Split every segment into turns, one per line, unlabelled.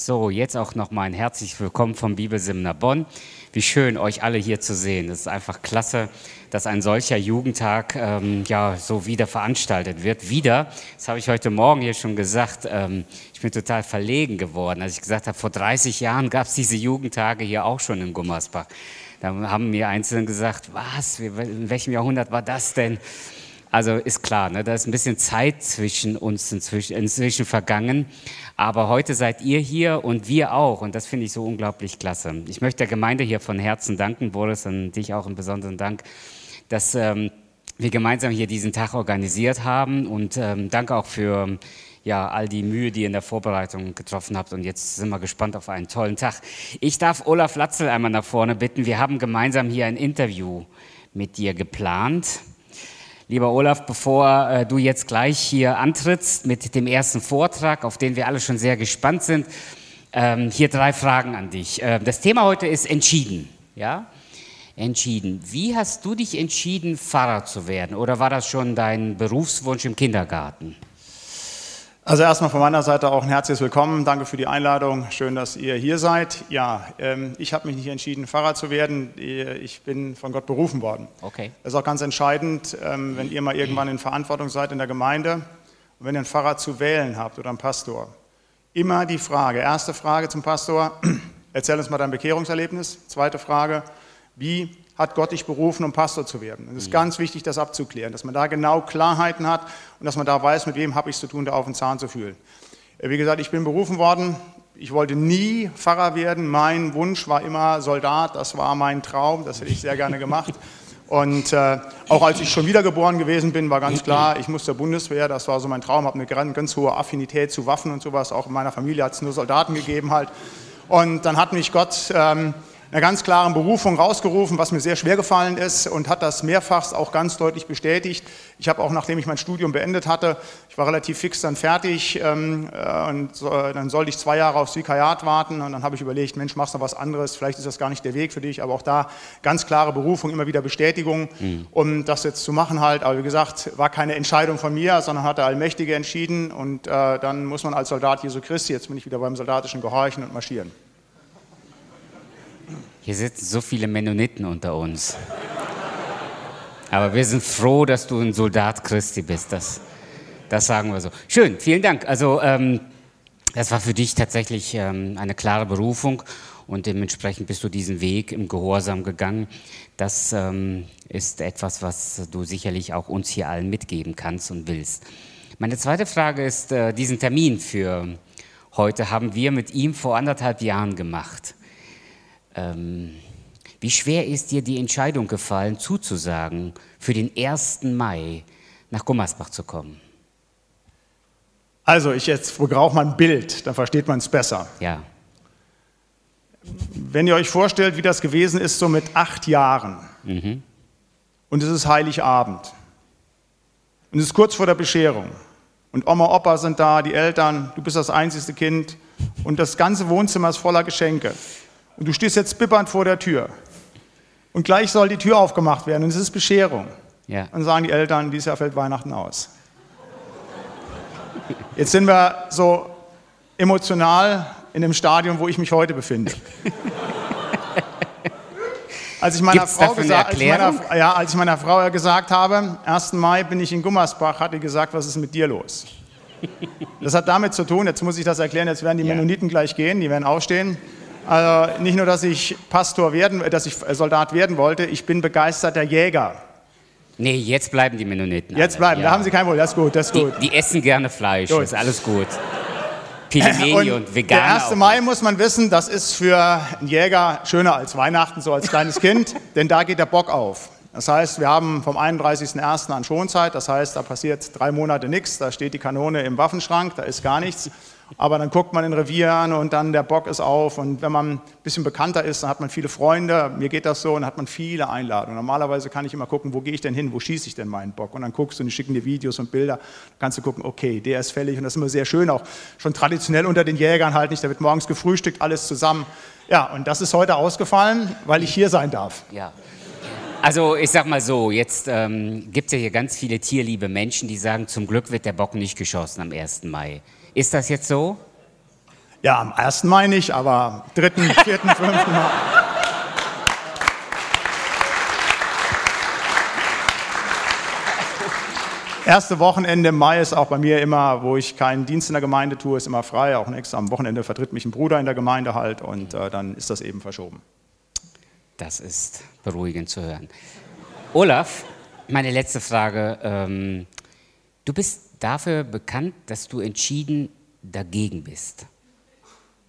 So, jetzt auch nochmal ein herzlich willkommen vom Bibelseminar Bonn. Wie schön, euch alle hier zu sehen. Es ist einfach klasse, dass ein solcher Jugendtag ähm, ja so wieder veranstaltet wird. Wieder, das habe ich heute Morgen hier schon gesagt, ähm, ich bin total verlegen geworden, als ich gesagt habe, vor 30 Jahren gab es diese Jugendtage hier auch schon in Gummersbach. Da haben mir Einzelne gesagt, was, in welchem Jahrhundert war das denn? Also ist klar, ne, da ist ein bisschen Zeit zwischen uns inzwischen, inzwischen vergangen. Aber heute seid ihr hier und wir auch. Und das finde ich so unglaublich klasse. Ich möchte der Gemeinde hier von Herzen danken, Boris, und dich auch einen besonderen Dank, dass ähm, wir gemeinsam hier diesen Tag organisiert haben. Und ähm, danke auch für ja, all die Mühe, die ihr in der Vorbereitung getroffen habt. Und jetzt sind wir gespannt auf einen tollen Tag. Ich darf Olaf Latzel einmal nach vorne bitten. Wir haben gemeinsam hier ein Interview mit dir geplant. Lieber Olaf, bevor äh, du jetzt gleich hier antrittst mit dem ersten Vortrag, auf den wir alle schon sehr gespannt sind, ähm, hier drei Fragen an dich. Äh, das Thema heute ist entschieden. Ja? Entschieden. Wie hast du dich entschieden, Pfarrer zu werden? Oder war das schon dein Berufswunsch im Kindergarten?
Also erstmal von meiner Seite auch ein herzliches Willkommen. Danke für die Einladung. Schön, dass ihr hier seid. Ja, ähm, ich habe mich nicht entschieden, Pfarrer zu werden. Ich bin von Gott berufen worden. Okay. Das ist auch ganz entscheidend, ähm, wenn ihr mal irgendwann in Verantwortung seid in der Gemeinde und wenn ihr einen Pfarrer zu wählen habt oder einen Pastor. Immer die Frage, erste Frage zum Pastor, erzähl uns mal dein Bekehrungserlebnis. Zweite Frage, wie hat Gott dich berufen, um Pastor zu werden. Es ist ganz wichtig, das abzuklären, dass man da genau Klarheiten hat und dass man da weiß, mit wem habe ich es zu tun, da auf den Zahn zu fühlen. Wie gesagt, ich bin berufen worden. Ich wollte nie Pfarrer werden. Mein Wunsch war immer Soldat. Das war mein Traum. Das hätte ich sehr gerne gemacht. Und äh, auch als ich schon wiedergeboren gewesen bin, war ganz klar, ich muss zur Bundeswehr. Das war so mein Traum. Habe eine ganz, ganz hohe Affinität zu Waffen und sowas. Auch in meiner Familie hat es nur Soldaten gegeben halt. Und dann hat mich Gott ähm, einer ganz klaren Berufung rausgerufen, was mir sehr schwer gefallen ist und hat das mehrfach auch ganz deutlich bestätigt. Ich habe auch, nachdem ich mein Studium beendet hatte, ich war relativ fix dann fertig ähm, äh, und so, dann sollte ich zwei Jahre aufs Vikariat warten und dann habe ich überlegt, Mensch, machst du was anderes, vielleicht ist das gar nicht der Weg für dich, aber auch da ganz klare Berufung, immer wieder Bestätigung, mhm. um das jetzt zu machen halt. Aber wie gesagt, war keine Entscheidung von mir, sondern hat der Allmächtige entschieden und äh, dann muss man als Soldat Jesu Christi, jetzt bin ich wieder beim soldatischen Gehorchen und marschieren.
Hier sitzen so viele Mennoniten unter uns. Aber wir sind froh, dass du ein Soldat Christi bist. Das, das sagen wir so. Schön, vielen Dank. Also ähm, das war für dich tatsächlich ähm, eine klare Berufung und dementsprechend bist du diesen Weg im Gehorsam gegangen. Das ähm, ist etwas, was du sicherlich auch uns hier allen mitgeben kannst und willst. Meine zweite Frage ist, äh, diesen Termin für heute haben wir mit ihm vor anderthalb Jahren gemacht. Ähm, wie schwer ist dir die Entscheidung gefallen, zuzusagen, für den 1. Mai nach Gummersbach zu kommen?
Also, ich jetzt brauche mal ein Bild, dann versteht man es besser.
Ja.
Wenn ihr euch vorstellt, wie das gewesen ist, so mit acht Jahren, mhm. und es ist Heiligabend, und es ist kurz vor der Bescherung, und Oma, Opa sind da, die Eltern, du bist das einzigste Kind, und das ganze Wohnzimmer ist voller Geschenke. Und du stehst jetzt bibbernd vor der Tür. Und gleich soll die Tür aufgemacht werden und es ist Bescherung. Ja. Dann sagen die Eltern, dieses Jahr fällt Weihnachten aus. Jetzt sind wir so emotional in dem Stadium, wo ich mich heute befinde. Als ich, meiner Frau gesagt, als, meiner, ja, als ich meiner Frau gesagt habe, 1. Mai bin ich in Gummersbach, hat sie gesagt, was ist mit dir los? Das hat damit zu tun, jetzt muss ich das erklären, jetzt werden die ja. Mennoniten gleich gehen, die werden aufstehen. Also nicht nur, dass ich Pastor werden, dass ich Soldat werden wollte, ich bin begeisterter Jäger.
Nee, jetzt bleiben die Mennoniten.
Jetzt alle. bleiben, ja. da haben sie kein Wohl, das ist gut, das ist
die,
gut.
Die essen gerne Fleisch, gut. ist alles gut. Pilimeni und, und Veganer.
Der 1. Mai muss man wissen, das ist für einen Jäger schöner als Weihnachten, so als kleines Kind, denn da geht der Bock auf. Das heißt, wir haben vom 31.01. an Schonzeit, das heißt, da passiert drei Monate nichts, da steht die Kanone im Waffenschrank, da ist gar nichts aber dann guckt man in Revieren und dann der Bock ist auf und wenn man ein bisschen bekannter ist, dann hat man viele Freunde, mir geht das so, und dann hat man viele Einladungen. Normalerweise kann ich immer gucken, wo gehe ich denn hin, wo schieße ich denn meinen Bock und dann guckst du und die schicken dir Videos und Bilder, dann kannst du gucken, okay, der ist fällig und das ist immer sehr schön, auch schon traditionell unter den Jägern halt nicht, da wird morgens gefrühstückt, alles zusammen. Ja, und das ist heute ausgefallen, weil ich hier sein darf.
Ja. Also ich sag mal so, jetzt ähm, gibt es ja hier ganz viele tierliebe Menschen, die sagen, zum Glück wird der Bock nicht geschossen am 1. Mai. Ist das jetzt so?
Ja, am ersten Mai nicht, aber dritten, vierten, fünften Mal. Erste Wochenende im Mai ist auch bei mir immer, wo ich keinen Dienst in der Gemeinde tue, ist immer frei. Auch extra am Wochenende vertritt mich ein Bruder in der Gemeinde halt und äh, dann ist das eben verschoben.
Das ist beruhigend zu hören. Olaf, meine letzte Frage. Ähm, du bist dafür bekannt, dass du entschieden dagegen bist.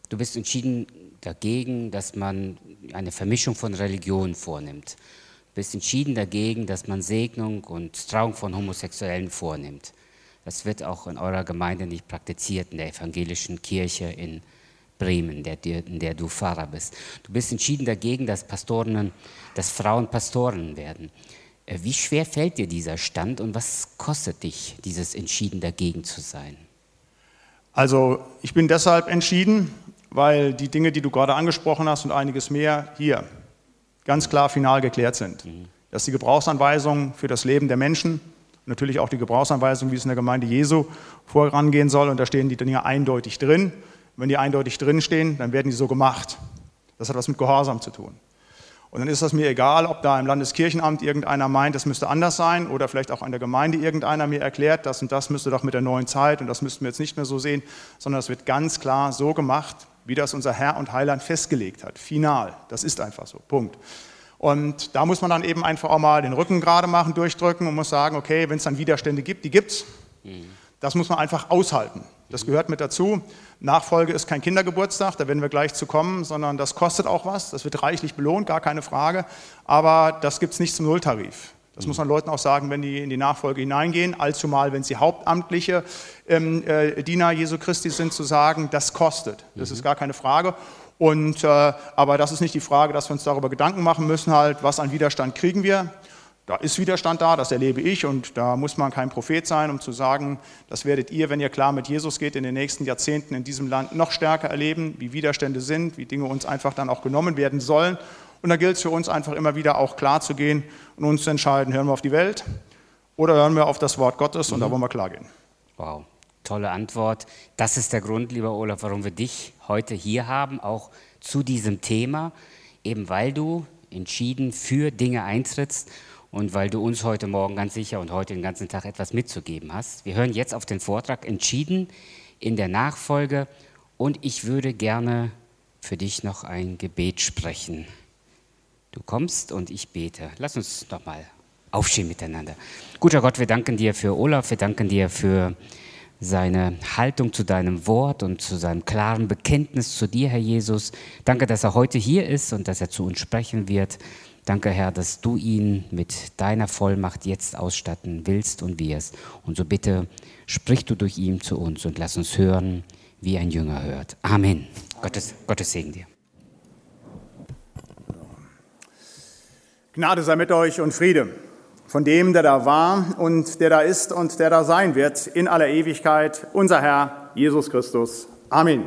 Du bist entschieden dagegen, dass man eine Vermischung von Religionen vornimmt bist entschieden dagegen, dass man Segnung und Trauung von Homosexuellen vornimmt. Das wird auch in eurer Gemeinde nicht praktiziert, in der evangelischen Kirche in Bremen, in der du Pfarrer bist. Du bist entschieden dagegen, dass Pastoren, dass Frauen Pastoren werden. Äh, wie schwer fällt dir dieser Stand und was kostet dich, dieses entschieden dagegen zu sein?
Also ich bin deshalb entschieden, weil die Dinge, die du gerade angesprochen hast und einiges mehr hier ganz klar final geklärt sind. Dass die Gebrauchsanweisungen für das Leben der Menschen, natürlich auch die Gebrauchsanweisung, wie es in der Gemeinde Jesu vorangehen soll, und da stehen die Dinge eindeutig drin. Wenn die eindeutig drinstehen, dann werden die so gemacht. Das hat was mit Gehorsam zu tun. Und dann ist das mir egal, ob da im Landeskirchenamt irgendeiner meint, das müsste anders sein oder vielleicht auch an der Gemeinde irgendeiner mir erklärt, das und das müsste doch mit der neuen Zeit und das müssten wir jetzt nicht mehr so sehen, sondern es wird ganz klar so gemacht, wie das unser Herr und Heiland festgelegt hat. Final. Das ist einfach so. Punkt. Und da muss man dann eben einfach auch mal den Rücken gerade machen, durchdrücken und muss sagen, okay, wenn es dann Widerstände gibt, die gibt es. Das muss man einfach aushalten. Das gehört mit dazu. Nachfolge ist kein Kindergeburtstag, da werden wir gleich zu kommen, sondern das kostet auch was. Das wird reichlich belohnt, gar keine Frage. Aber das gibt es nicht zum Nulltarif. Das muss man Leuten auch sagen, wenn die in die Nachfolge hineingehen, allzumal, wenn sie hauptamtliche ähm, äh, Diener Jesu Christi sind, zu sagen, das kostet. Das mhm. ist gar keine Frage. Und, äh, aber das ist nicht die Frage, dass wir uns darüber Gedanken machen müssen, halt, was an Widerstand kriegen wir. Da ist Widerstand da, das erlebe ich und da muss man kein Prophet sein, um zu sagen, das werdet ihr, wenn ihr klar mit Jesus geht, in den nächsten Jahrzehnten in diesem Land noch stärker erleben, wie Widerstände sind, wie Dinge uns einfach dann auch genommen werden sollen und da gilt es für uns einfach immer wieder auch klar zu gehen und uns zu entscheiden, hören wir auf die Welt oder hören wir auf das Wort Gottes und da mhm. wollen wir klar gehen.
Wow, tolle Antwort. Das ist der Grund, lieber Olaf, warum wir dich heute hier haben, auch zu diesem Thema, eben weil du entschieden für Dinge eintrittst und weil du uns heute Morgen ganz sicher und heute den ganzen Tag etwas mitzugeben hast. Wir hören jetzt auf den Vortrag Entschieden in der Nachfolge und ich würde gerne für dich noch ein Gebet sprechen. Du kommst und ich bete. Lass uns doch mal aufstehen miteinander. Guter Gott, wir danken dir für Olaf, wir danken dir für seine Haltung zu deinem Wort und zu seinem klaren Bekenntnis zu dir, Herr Jesus. Danke, dass er heute hier ist und dass er zu uns sprechen wird. Danke, Herr, dass du ihn mit deiner Vollmacht jetzt ausstatten willst und wirst. Und so bitte sprich du durch ihn zu uns und lass uns hören, wie ein Jünger hört. Amen. Gottes, Gottes Segen dir.
Gnade sei mit euch und Friede von dem, der da war und der da ist und der da sein wird in aller Ewigkeit, unser Herr Jesus Christus. Amen.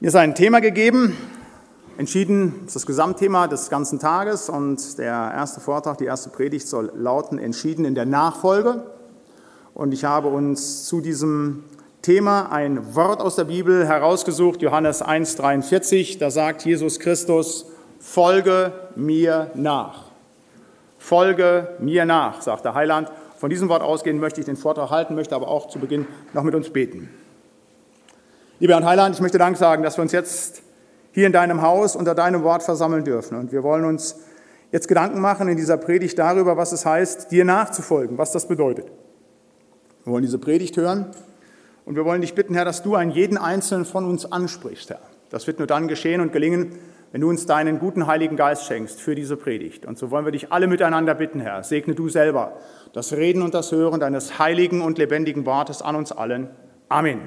Mir ist ein Thema gegeben, entschieden ist das Gesamtthema des ganzen Tages und der erste Vortrag, die erste Predigt soll lauten, entschieden in der Nachfolge. Und ich habe uns zu diesem Thema ein Wort aus der Bibel herausgesucht, Johannes 1,43. Da sagt Jesus Christus, folge mir nach. Folge mir nach, sagt der Heiland. Von diesem Wort ausgehend möchte ich den Vortrag halten, möchte aber auch zu Beginn noch mit uns beten. Lieber Herr Heiland, ich möchte Dank sagen, dass wir uns jetzt hier in deinem Haus unter deinem Wort versammeln dürfen. Und wir wollen uns jetzt Gedanken machen in dieser Predigt darüber, was es heißt, dir nachzufolgen, was das bedeutet. Wir wollen diese Predigt hören und wir wollen dich bitten, Herr, dass du einen jeden Einzelnen von uns ansprichst, Herr. Das wird nur dann geschehen und gelingen, wenn du uns deinen guten Heiligen Geist schenkst für diese Predigt. Und so wollen wir dich alle miteinander bitten, Herr. Segne du selber das Reden und das Hören deines heiligen und lebendigen Wortes an uns allen. Amen.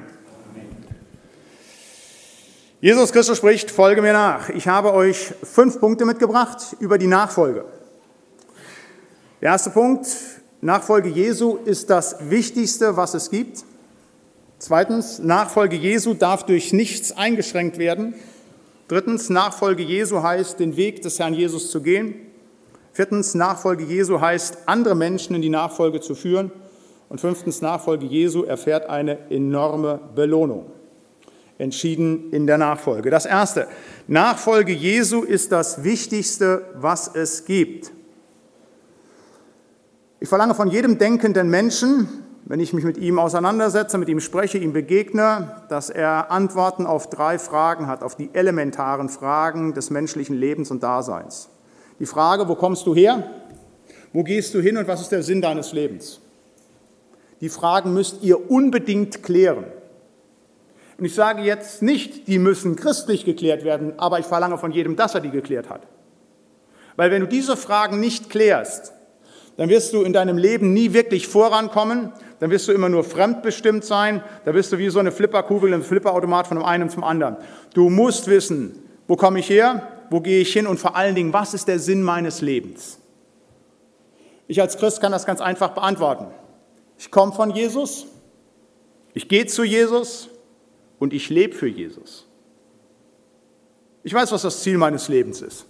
Jesus Christus spricht, folge mir nach. Ich habe euch fünf Punkte mitgebracht über die Nachfolge. Der erste Punkt, Nachfolge Jesu ist das Wichtigste, was es gibt. Zweitens, Nachfolge Jesu darf durch nichts eingeschränkt werden. Drittens, Nachfolge Jesu heißt, den Weg des Herrn Jesus zu gehen. Viertens, Nachfolge Jesu heißt, andere Menschen in die Nachfolge zu führen. Und fünftens, Nachfolge Jesu erfährt eine enorme Belohnung. Entschieden in der Nachfolge. Das Erste, Nachfolge Jesu ist das Wichtigste, was es gibt. Ich verlange von jedem denkenden Menschen, wenn ich mich mit ihm auseinandersetze, mit ihm spreche, ihm begegne, dass er Antworten auf drei Fragen hat, auf die elementaren Fragen des menschlichen Lebens und Daseins. Die Frage, wo kommst du her? Wo gehst du hin und was ist der Sinn deines Lebens? Die Fragen müsst ihr unbedingt klären. Und ich sage jetzt nicht, die müssen christlich geklärt werden, aber ich verlange von jedem, dass er die geklärt hat. Weil wenn du diese Fragen nicht klärst, dann wirst du in deinem Leben nie wirklich vorankommen, dann wirst du immer nur fremdbestimmt sein, da wirst du wie so eine Flipperkugel im Flipperautomat von dem einen zum anderen. Du musst wissen, wo komme ich her, wo gehe ich hin und vor allen Dingen, was ist der Sinn meines Lebens? Ich als Christ kann das ganz einfach beantworten. Ich komme von Jesus, ich gehe zu Jesus und ich lebe für Jesus. Ich weiß, was das Ziel meines Lebens ist.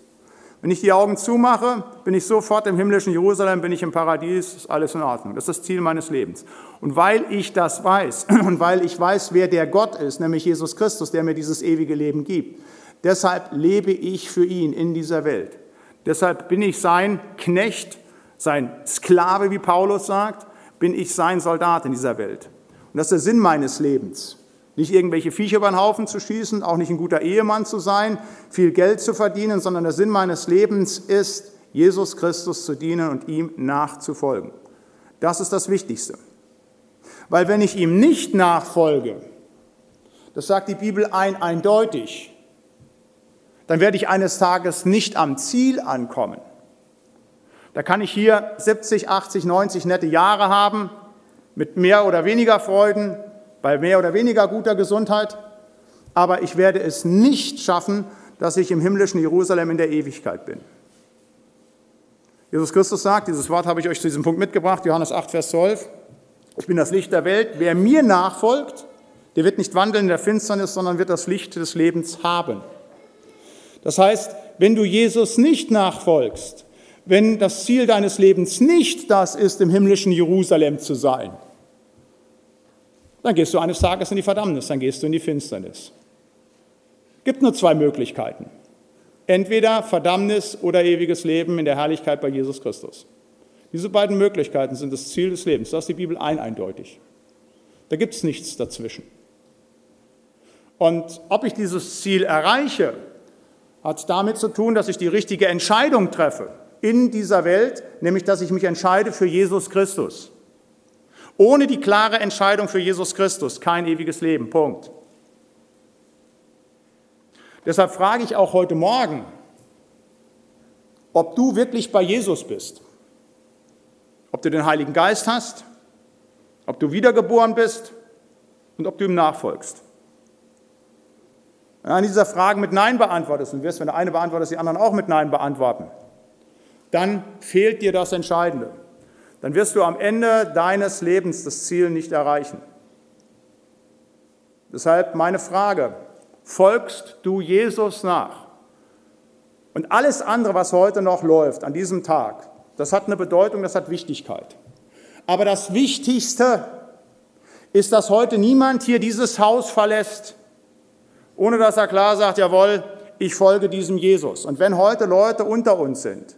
Wenn ich die Augen zumache, bin ich sofort im himmlischen Jerusalem, bin ich im Paradies, ist alles in Ordnung. Das ist das Ziel meines Lebens. Und weil ich das weiß und weil ich weiß, wer der Gott ist, nämlich Jesus Christus, der mir dieses ewige Leben gibt, deshalb lebe ich für ihn in dieser Welt. Deshalb bin ich sein Knecht, sein Sklave, wie Paulus sagt, bin ich sein Soldat in dieser Welt. Und das ist der Sinn meines Lebens. Nicht irgendwelche Viecher über den Haufen zu schießen, auch nicht ein guter Ehemann zu sein, viel Geld zu verdienen, sondern der Sinn meines Lebens ist, Jesus Christus zu dienen und ihm nachzufolgen. Das ist das Wichtigste. Weil wenn ich ihm nicht nachfolge, das sagt die Bibel ein eindeutig, dann werde ich eines Tages nicht am Ziel ankommen. Da kann ich hier 70, 80, 90 nette Jahre haben, mit mehr oder weniger Freuden, bei mehr oder weniger guter Gesundheit, aber ich werde es nicht schaffen, dass ich im himmlischen Jerusalem in der Ewigkeit bin. Jesus Christus sagt, dieses Wort habe ich euch zu diesem Punkt mitgebracht, Johannes 8, Vers 12, ich bin das Licht der Welt, wer mir nachfolgt, der wird nicht wandeln in der Finsternis, sondern wird das Licht des Lebens haben. Das heißt, wenn du Jesus nicht nachfolgst, wenn das Ziel deines Lebens nicht das ist, im himmlischen Jerusalem zu sein, dann gehst du eines Tages in die Verdammnis, dann gehst du in die Finsternis. Gibt nur zwei Möglichkeiten. Entweder Verdammnis oder ewiges Leben in der Herrlichkeit bei Jesus Christus. Diese beiden Möglichkeiten sind das Ziel des Lebens. Das ist die Bibel ein eindeutig. Da gibt es nichts dazwischen. Und ob ich dieses Ziel erreiche, hat damit zu tun, dass ich die richtige Entscheidung treffe in dieser Welt, nämlich dass ich mich entscheide für Jesus Christus. Ohne die klare Entscheidung für Jesus Christus kein ewiges Leben. Punkt. Deshalb frage ich auch heute Morgen, ob du wirklich bei Jesus bist, ob du den Heiligen Geist hast, ob du wiedergeboren bist und ob du ihm nachfolgst. Wenn du dieser Fragen mit Nein beantwortest und wirst, wenn der eine beantwortet, die anderen auch mit Nein beantworten, dann fehlt dir das Entscheidende. Dann wirst du am Ende deines Lebens das Ziel nicht erreichen. Deshalb meine Frage, folgst du Jesus nach? Und alles andere, was heute noch läuft an diesem Tag, das hat eine Bedeutung, das hat Wichtigkeit. Aber das Wichtigste ist, dass heute niemand hier dieses Haus verlässt, ohne dass er klar sagt, jawohl, ich folge diesem Jesus. Und wenn heute Leute unter uns sind,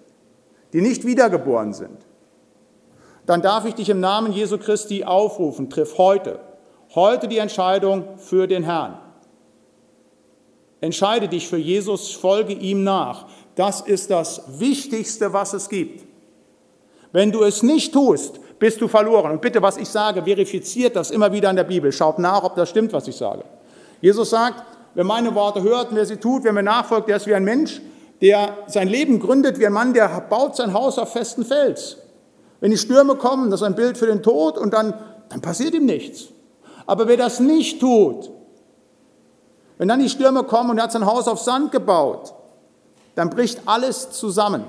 die nicht wiedergeboren sind, dann darf ich dich im Namen Jesu Christi aufrufen, triff heute, heute die Entscheidung für den Herrn. Entscheide dich für Jesus, folge ihm nach. Das ist das Wichtigste, was es gibt. Wenn du es nicht tust, bist du verloren. Und bitte, was ich sage, verifiziert das immer wieder in der Bibel. Schaut nach, ob das stimmt, was ich sage. Jesus sagt, wer meine Worte hört, wer sie tut, wer mir nachfolgt, der ist wie ein Mensch, der sein Leben gründet wie ein Mann, der baut sein Haus auf festen Fels. Wenn die Stürme kommen, das ist ein Bild für den Tod und dann, dann passiert ihm nichts. Aber wer das nicht tut, wenn dann die Stürme kommen und er hat sein Haus auf Sand gebaut, dann bricht alles zusammen.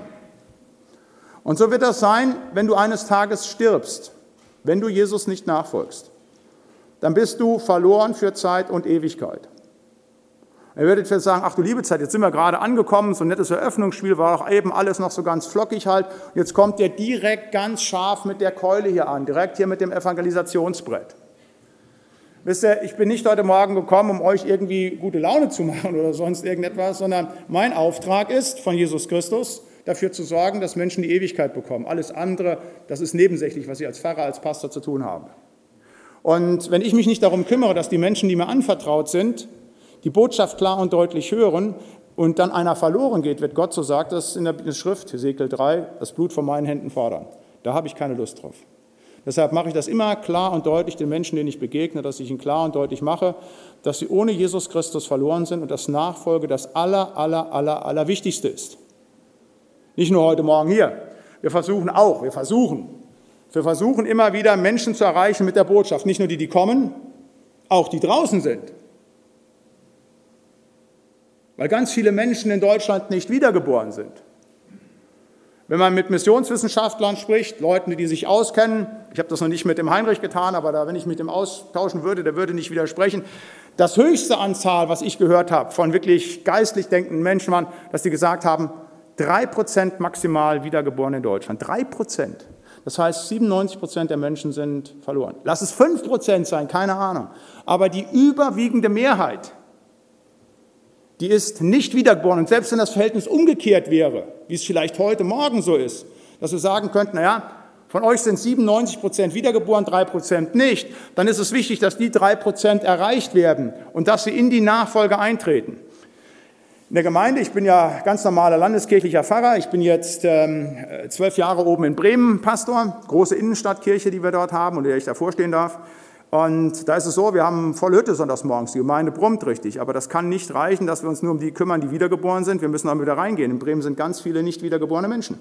Und so wird das sein, wenn du eines Tages stirbst, wenn du Jesus nicht nachfolgst. Dann bist du verloren für Zeit und Ewigkeit. Ihr werdet vielleicht sagen, ach du liebe Zeit, jetzt sind wir gerade angekommen, so ein nettes Eröffnungsspiel, war auch eben alles noch so ganz flockig halt. Jetzt kommt der direkt ganz scharf mit der Keule hier an, direkt hier mit dem Evangelisationsbrett. Wisst ihr, ich bin nicht heute Morgen gekommen, um euch irgendwie gute Laune zu machen oder sonst irgendetwas, sondern mein Auftrag ist von Jesus Christus, dafür zu sorgen, dass Menschen die Ewigkeit bekommen. Alles andere, das ist nebensächlich, was ich als Pfarrer, als Pastor zu tun habe. Und wenn ich mich nicht darum kümmere, dass die Menschen, die mir anvertraut sind, die Botschaft klar und deutlich hören und dann einer verloren geht, wird Gott, so sagt es in der Schrift, Hesekiel 3, das Blut von meinen Händen fordern. Da habe ich keine Lust drauf. Deshalb mache ich das immer klar und deutlich den Menschen, denen ich begegne, dass ich ihnen klar und deutlich mache, dass sie ohne Jesus Christus verloren sind und dass Nachfolge das aller, aller, aller, aller Wichtigste ist. Nicht nur heute Morgen hier. Wir versuchen auch, wir versuchen, wir versuchen immer wieder Menschen zu erreichen mit der Botschaft. Nicht nur die, die kommen, auch die draußen sind. Weil ganz viele Menschen in Deutschland nicht wiedergeboren sind. Wenn man mit Missionswissenschaftlern spricht, Leuten, die sich auskennen, ich habe das noch nicht mit dem Heinrich getan, aber da, wenn ich mit dem austauschen würde, der würde nicht widersprechen. Das höchste Anzahl, was ich gehört habe von wirklich geistlich denkenden Menschen, waren, dass die gesagt haben, drei Prozent maximal wiedergeboren in Deutschland. Drei Prozent. Das heißt, 97 Prozent der Menschen sind verloren. Lass es fünf Prozent sein, keine Ahnung. Aber die überwiegende Mehrheit die ist nicht wiedergeboren. Und selbst wenn das Verhältnis umgekehrt wäre, wie es vielleicht heute Morgen so ist, dass wir sagen könnten, naja, von euch sind 97 Prozent wiedergeboren, drei Prozent nicht, dann ist es wichtig, dass die drei Prozent erreicht werden und dass sie in die Nachfolge eintreten. In der Gemeinde, ich bin ja ganz normaler landeskirchlicher Pfarrer, ich bin jetzt ähm, zwölf Jahre oben in Bremen Pastor, große Innenstadtkirche, die wir dort haben und der ich davor stehen darf. Und da ist es so, wir haben volle Hütte sonntags morgens, die Gemeinde brummt richtig, aber das kann nicht reichen, dass wir uns nur um die kümmern, die wiedergeboren sind. Wir müssen auch wieder reingehen. In Bremen sind ganz viele nicht wiedergeborene Menschen.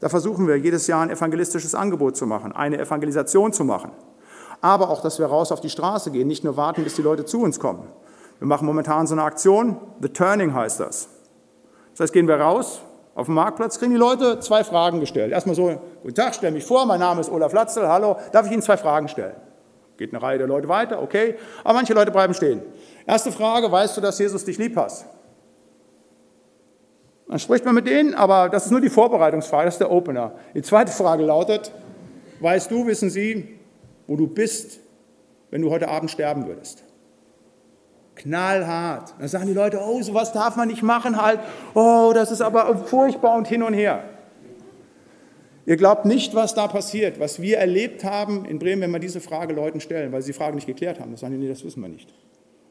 Da versuchen wir jedes Jahr ein evangelistisches Angebot zu machen, eine Evangelisation zu machen. Aber auch, dass wir raus auf die Straße gehen, nicht nur warten, bis die Leute zu uns kommen. Wir machen momentan so eine Aktion, The Turning heißt das. Das heißt, gehen wir raus auf dem Marktplatz, kriegen die Leute zwei Fragen gestellt. Erstmal so, guten Tag, stell mich vor, mein Name ist Olaf Latzel, hallo, darf ich Ihnen zwei Fragen stellen? Geht eine Reihe der Leute weiter, okay. Aber manche Leute bleiben stehen. Erste Frage, weißt du, dass Jesus dich lieb hat? Dann spricht man mit denen, aber das ist nur die Vorbereitungsfrage, das ist der Opener. Die zweite Frage lautet, weißt du, wissen Sie, wo du bist, wenn du heute Abend sterben würdest? Knallhart. Dann sagen die Leute, oh, sowas darf man nicht machen halt. Oh, das ist aber furchtbar und hin und her. Ihr glaubt nicht, was da passiert, was wir erlebt haben in Bremen, wenn wir diese Frage Leuten stellen, weil sie die Frage nicht geklärt haben. Das sagen die, nee, das wissen wir nicht.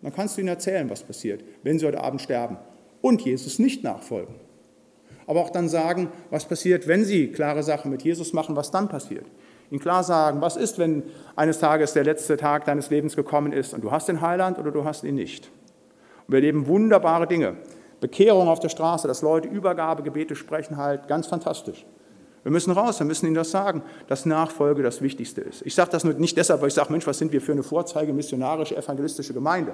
dann kannst du ihnen erzählen, was passiert, wenn sie heute Abend sterben und Jesus nicht nachfolgen. Aber auch dann sagen, was passiert, wenn sie klare Sachen mit Jesus machen, was dann passiert. Ihnen klar sagen, was ist, wenn eines Tages der letzte Tag deines Lebens gekommen ist und du hast den Heiland oder du hast ihn nicht. Und wir erleben wunderbare Dinge. Bekehrung auf der Straße, dass Leute Übergabegebete sprechen, halt ganz fantastisch. Wir müssen raus, wir müssen ihnen das sagen, dass Nachfolge das Wichtigste ist. Ich sage das nicht deshalb, weil ich sage, Mensch, was sind wir für eine Vorzeige missionarische, evangelistische Gemeinde?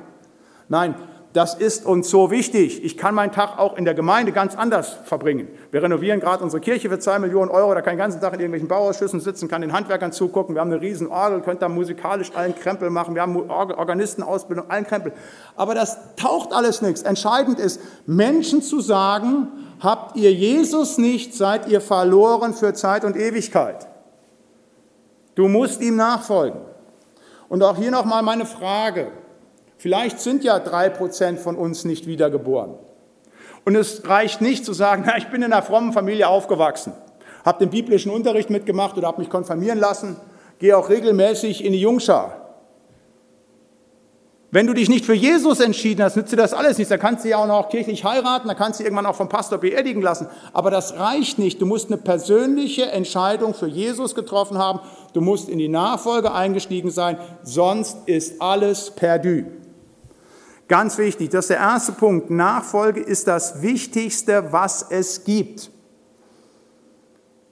Nein, das ist uns so wichtig. Ich kann meinen Tag auch in der Gemeinde ganz anders verbringen. Wir renovieren gerade unsere Kirche für zwei Millionen Euro. Da kann ich den ganzen Tag in irgendwelchen Bauausschüssen sitzen, kann den Handwerkern zugucken. Wir haben eine riesen Orgel, könnt da musikalisch allen Krempel machen. Wir haben Organistenausbildung, allen Krempel. Aber das taucht alles nichts. Entscheidend ist, Menschen zu sagen, habt ihr Jesus nicht, seid ihr verloren für Zeit und Ewigkeit. Du musst ihm nachfolgen. Und auch hier nochmal meine Frage. Vielleicht sind ja drei Prozent von uns nicht wiedergeboren. Und es reicht nicht zu sagen, na, ich bin in einer frommen Familie aufgewachsen, habe den biblischen Unterricht mitgemacht oder habe mich konfirmieren lassen, gehe auch regelmäßig in die Jungschar. Wenn du dich nicht für Jesus entschieden hast, nützt dir das alles nichts. Da kannst du ja auch noch kirchlich heiraten, da kannst du irgendwann auch vom Pastor beerdigen lassen. Aber das reicht nicht. Du musst eine persönliche Entscheidung für Jesus getroffen haben. Du musst in die Nachfolge eingestiegen sein, sonst ist alles perdu. Ganz wichtig, das ist der erste Punkt. Nachfolge ist das Wichtigste, was es gibt.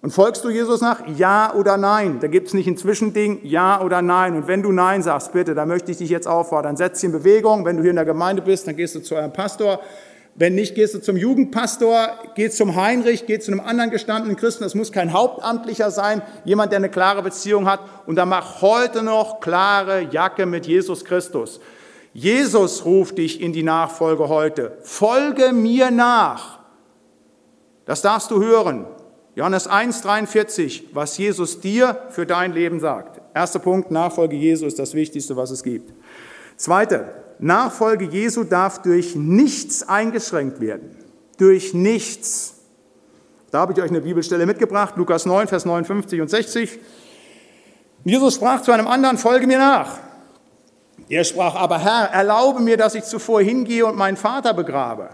Und folgst du Jesus nach? Ja oder nein? Da gibt es nicht ein Zwischending, ja oder nein. Und wenn du nein sagst, bitte, dann möchte ich dich jetzt auffordern. Setz dich in Bewegung. Wenn du hier in der Gemeinde bist, dann gehst du zu eurem Pastor. Wenn nicht, gehst du zum Jugendpastor, geh zum Heinrich, geh zu einem anderen gestandenen Christen. Das muss kein Hauptamtlicher sein, jemand, der eine klare Beziehung hat. Und dann mach heute noch klare Jacke mit Jesus Christus. Jesus ruft dich in die Nachfolge heute. Folge mir nach. Das darfst du hören. Johannes 1, 43, was Jesus dir für dein Leben sagt. Erster Punkt, Nachfolge Jesu ist das Wichtigste, was es gibt. Zweite, Nachfolge Jesu darf durch nichts eingeschränkt werden. Durch nichts. Da habe ich euch eine Bibelstelle mitgebracht, Lukas 9, Vers 59 und 60. Jesus sprach zu einem anderen, folge mir nach. Er sprach aber, Herr, erlaube mir, dass ich zuvor hingehe und meinen Vater begrabe.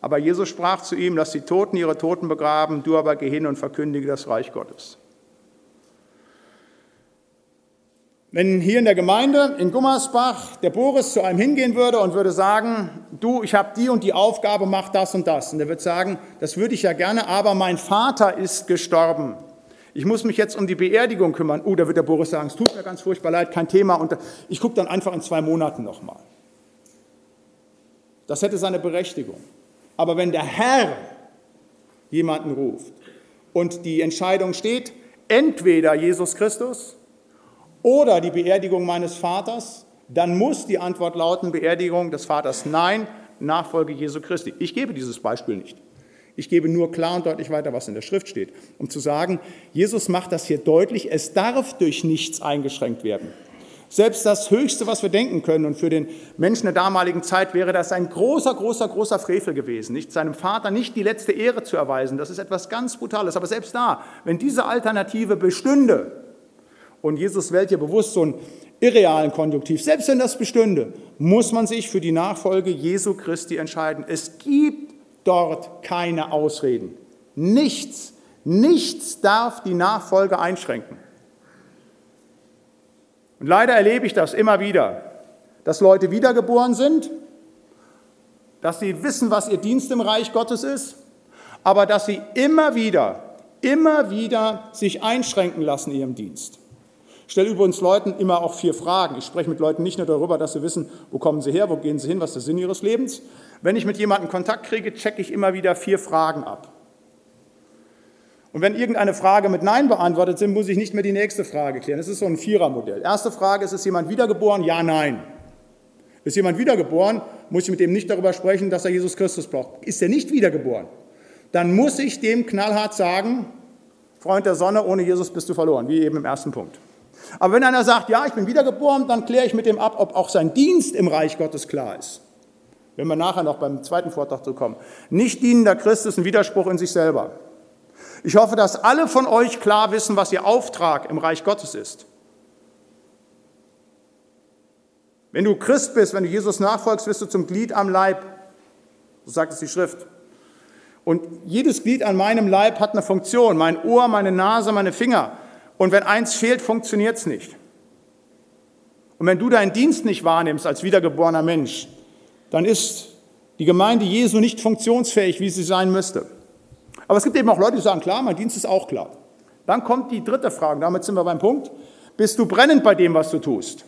Aber Jesus sprach zu ihm, lass die Toten ihre Toten begraben, du aber geh hin und verkündige das Reich Gottes. Wenn hier in der Gemeinde in Gummersbach der Boris zu einem hingehen würde und würde sagen, du, ich habe die und die Aufgabe, mach das und das. Und der wird sagen, das würde ich ja gerne, aber mein Vater ist gestorben. Ich muss mich jetzt um die Beerdigung kümmern. Oh, da wird der Boris sagen, es tut mir ganz furchtbar leid, kein Thema. Und ich gucke dann einfach in zwei Monaten nochmal. Das hätte seine Berechtigung. Aber wenn der Herr jemanden ruft und die Entscheidung steht, entweder Jesus Christus oder die Beerdigung meines Vaters, dann muss die Antwort lauten, Beerdigung des Vaters nein, Nachfolge Jesu Christi. Ich gebe dieses Beispiel nicht. Ich gebe nur klar und deutlich weiter, was in der Schrift steht, um zu sagen, Jesus macht das hier deutlich, es darf durch nichts eingeschränkt werden. Selbst das Höchste, was wir denken können, und für den Menschen der damaligen Zeit wäre das ein großer, großer, großer Frevel gewesen, nicht seinem Vater nicht die letzte Ehre zu erweisen. Das ist etwas ganz Brutales. Aber selbst da, wenn diese Alternative bestünde, und Jesus wählt hier bewusst so einen irrealen Konjunktiv, selbst wenn das bestünde, muss man sich für die Nachfolge Jesu Christi entscheiden. Es gibt dort keine Ausreden. Nichts, nichts darf die Nachfolge einschränken. Und leider erlebe ich das immer wieder, dass Leute wiedergeboren sind, dass sie wissen, was ihr Dienst im Reich Gottes ist, aber dass sie immer wieder, immer wieder sich einschränken lassen in ihrem Dienst. Ich stelle übrigens Leuten immer auch vier Fragen. Ich spreche mit Leuten nicht nur darüber, dass sie wissen, wo kommen sie her, wo gehen sie hin, was ist der Sinn ihres Lebens. Wenn ich mit jemandem Kontakt kriege, checke ich immer wieder vier Fragen ab. Und wenn irgendeine Frage mit Nein beantwortet sind, muss ich nicht mehr die nächste Frage klären. Das ist so ein Vierermodell. Erste Frage, ist es jemand wiedergeboren? Ja, nein. Ist jemand wiedergeboren, muss ich mit dem nicht darüber sprechen, dass er Jesus Christus braucht. Ist er nicht wiedergeboren, dann muss ich dem knallhart sagen, Freund der Sonne, ohne Jesus bist du verloren, wie eben im ersten Punkt. Aber wenn einer sagt, ja, ich bin wiedergeboren, dann kläre ich mit dem ab, ob auch sein Dienst im Reich Gottes klar ist. Wenn wir nachher noch beim zweiten Vortrag zu kommen. Nicht dienender Christ ist ein Widerspruch in sich selber. Ich hoffe, dass alle von euch klar wissen, was ihr Auftrag im Reich Gottes ist. Wenn du Christ bist, wenn du Jesus nachfolgst, wirst du zum Glied am Leib. So sagt es die Schrift. Und jedes Glied an meinem Leib hat eine Funktion. Mein Ohr, meine Nase, meine Finger. Und wenn eins fehlt, funktioniert es nicht. Und wenn du deinen Dienst nicht wahrnimmst als wiedergeborener Mensch, dann ist die Gemeinde Jesu nicht funktionsfähig, wie sie sein müsste. Aber es gibt eben auch Leute, die sagen, klar, mein Dienst ist auch klar. Dann kommt die dritte Frage, damit sind wir beim Punkt. Bist du brennend bei dem, was du tust?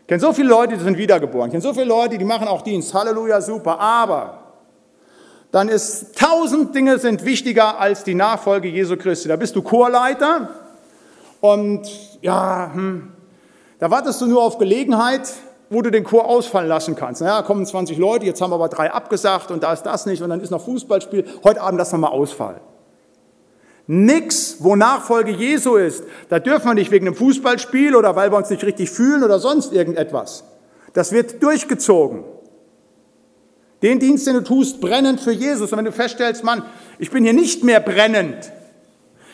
Ich kenne so viele Leute, die sind wiedergeboren. Ich kenne so viele Leute, die machen auch Dienst. Halleluja, super. Aber dann ist tausend Dinge sind wichtiger als die Nachfolge Jesu Christi. Da bist du Chorleiter und ja, hm, da wartest du nur auf Gelegenheit, wo du den Chor ausfallen lassen kannst. Naja, kommen 20 Leute, jetzt haben wir aber drei abgesagt und da ist das nicht und dann ist noch Fußballspiel. Heute Abend lassen wir mal ausfallen. Nix, wo Nachfolge Jesu ist. Da dürfen wir nicht wegen einem Fußballspiel oder weil wir uns nicht richtig fühlen oder sonst irgendetwas. Das wird durchgezogen. Den Dienst, den du tust, brennend für Jesus. Und wenn du feststellst, Mann, ich bin hier nicht mehr brennend,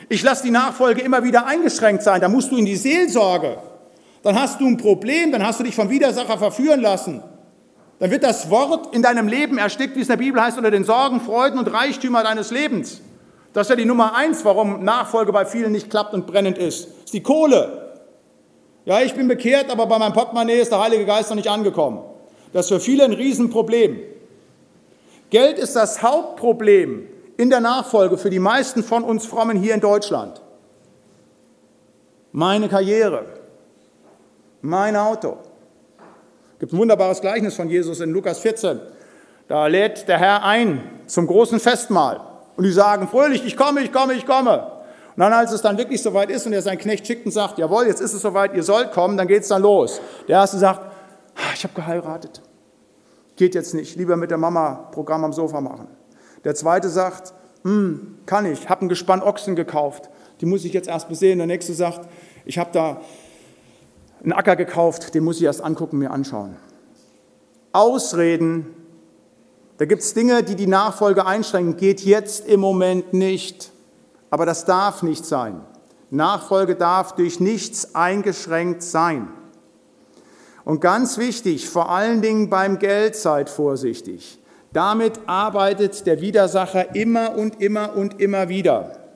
ich lasse die Nachfolge immer wieder eingeschränkt sein, dann musst du in die Seelsorge dann hast du ein Problem, dann hast du dich vom Widersacher verführen lassen. Dann wird das Wort in deinem Leben erstickt, wie es in der Bibel heißt, unter den Sorgen, Freuden und Reichtümer deines Lebens. Das ist ja die Nummer eins, warum Nachfolge bei vielen nicht klappt und brennend ist. Das ist die Kohle. Ja, ich bin bekehrt, aber bei meinem Portemonnaie ist der Heilige Geist noch nicht angekommen. Das ist für viele ein Riesenproblem. Geld ist das Hauptproblem in der Nachfolge für die meisten von uns Frommen hier in Deutschland. Meine Karriere, mein Auto. Es gibt ein wunderbares Gleichnis von Jesus in Lukas 14. Da lädt der Herr ein zum großen Festmahl. Und die sagen fröhlich, ich komme, ich komme, ich komme. Und dann, als es dann wirklich soweit ist und er seinen Knecht schickt und sagt, jawohl, jetzt ist es soweit, ihr sollt kommen, dann geht es dann los. Der Erste sagt, ich habe geheiratet. Geht jetzt nicht, lieber mit der Mama Programm am Sofa machen. Der zweite sagt, hm, kann ich, habe ein Gespann Ochsen gekauft, die muss ich jetzt erst besehen. Der nächste sagt, ich habe da einen Acker gekauft, den muss ich erst angucken, mir anschauen. Ausreden, da gibt es Dinge, die die Nachfolge einschränken, geht jetzt im Moment nicht. Aber das darf nicht sein. Nachfolge darf durch nichts eingeschränkt sein. Und ganz wichtig, vor allen Dingen beim Geld seid vorsichtig. Damit arbeitet der Widersacher immer und immer und immer wieder.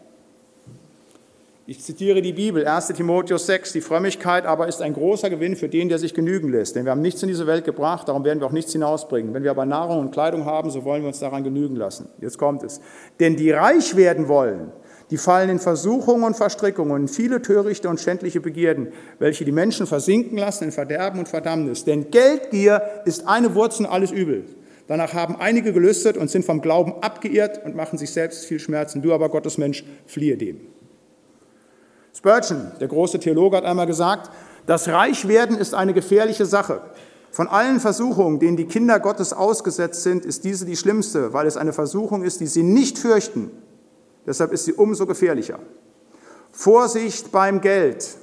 Ich zitiere die Bibel, 1 Timotheus 6, die Frömmigkeit aber ist ein großer Gewinn für den, der sich genügen lässt. Denn wir haben nichts in diese Welt gebracht, darum werden wir auch nichts hinausbringen. Wenn wir aber Nahrung und Kleidung haben, so wollen wir uns daran genügen lassen. Jetzt kommt es. Denn die reich werden wollen, die fallen in Versuchungen und Verstrickungen, in viele törichte und schändliche Begierden, welche die Menschen versinken lassen in Verderben und Verdammnis. Denn Geldgier ist eine Wurzel alles Übel. Danach haben einige gelüstet und sind vom Glauben abgeirrt und machen sich selbst viel Schmerzen. Du aber, Gottes Mensch, fliehe dem. Spurgeon, der große Theologe, hat einmal gesagt, das Reichwerden ist eine gefährliche Sache. Von allen Versuchungen, denen die Kinder Gottes ausgesetzt sind, ist diese die schlimmste, weil es eine Versuchung ist, die sie nicht fürchten. Deshalb ist sie umso gefährlicher. Vorsicht beim Geld.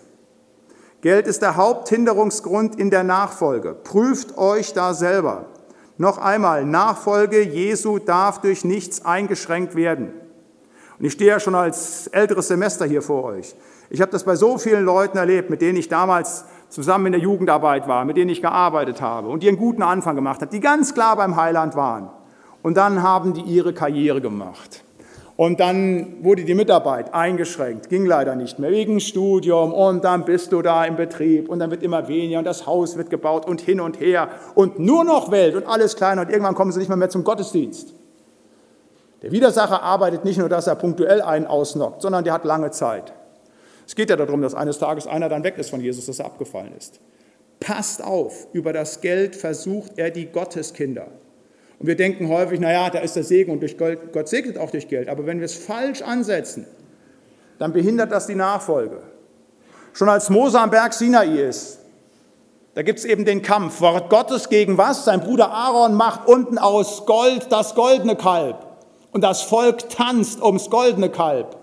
Geld ist der Haupthinderungsgrund in der Nachfolge. Prüft euch da selber. Noch einmal, Nachfolge Jesu darf durch nichts eingeschränkt werden. Und ich stehe ja schon als älteres Semester hier vor euch. Ich habe das bei so vielen Leuten erlebt, mit denen ich damals zusammen in der Jugendarbeit war, mit denen ich gearbeitet habe und die einen guten Anfang gemacht haben, die ganz klar beim Heiland waren. Und dann haben die ihre Karriere gemacht. Und dann wurde die Mitarbeit eingeschränkt, ging leider nicht mehr wegen Studium und dann bist du da im Betrieb und dann wird immer weniger und das Haus wird gebaut und hin und her und nur noch Welt und alles kleiner und irgendwann kommen sie nicht mehr, mehr zum Gottesdienst. Der Widersacher arbeitet nicht nur, dass er punktuell einen ausnockt, sondern der hat lange Zeit. Es geht ja darum, dass eines Tages einer dann weg ist von Jesus, dass er abgefallen ist. Passt auf, über das Geld versucht er die Gotteskinder. Und wir denken häufig, naja, da ist der Segen und durch Gott, Gott segnet auch durch Geld. Aber wenn wir es falsch ansetzen, dann behindert das die Nachfolge. Schon als Mose am Berg Sinai ist, da gibt es eben den Kampf. Wort Gottes gegen was? Sein Bruder Aaron macht unten aus Gold das goldene Kalb. Und das Volk tanzt ums goldene Kalb.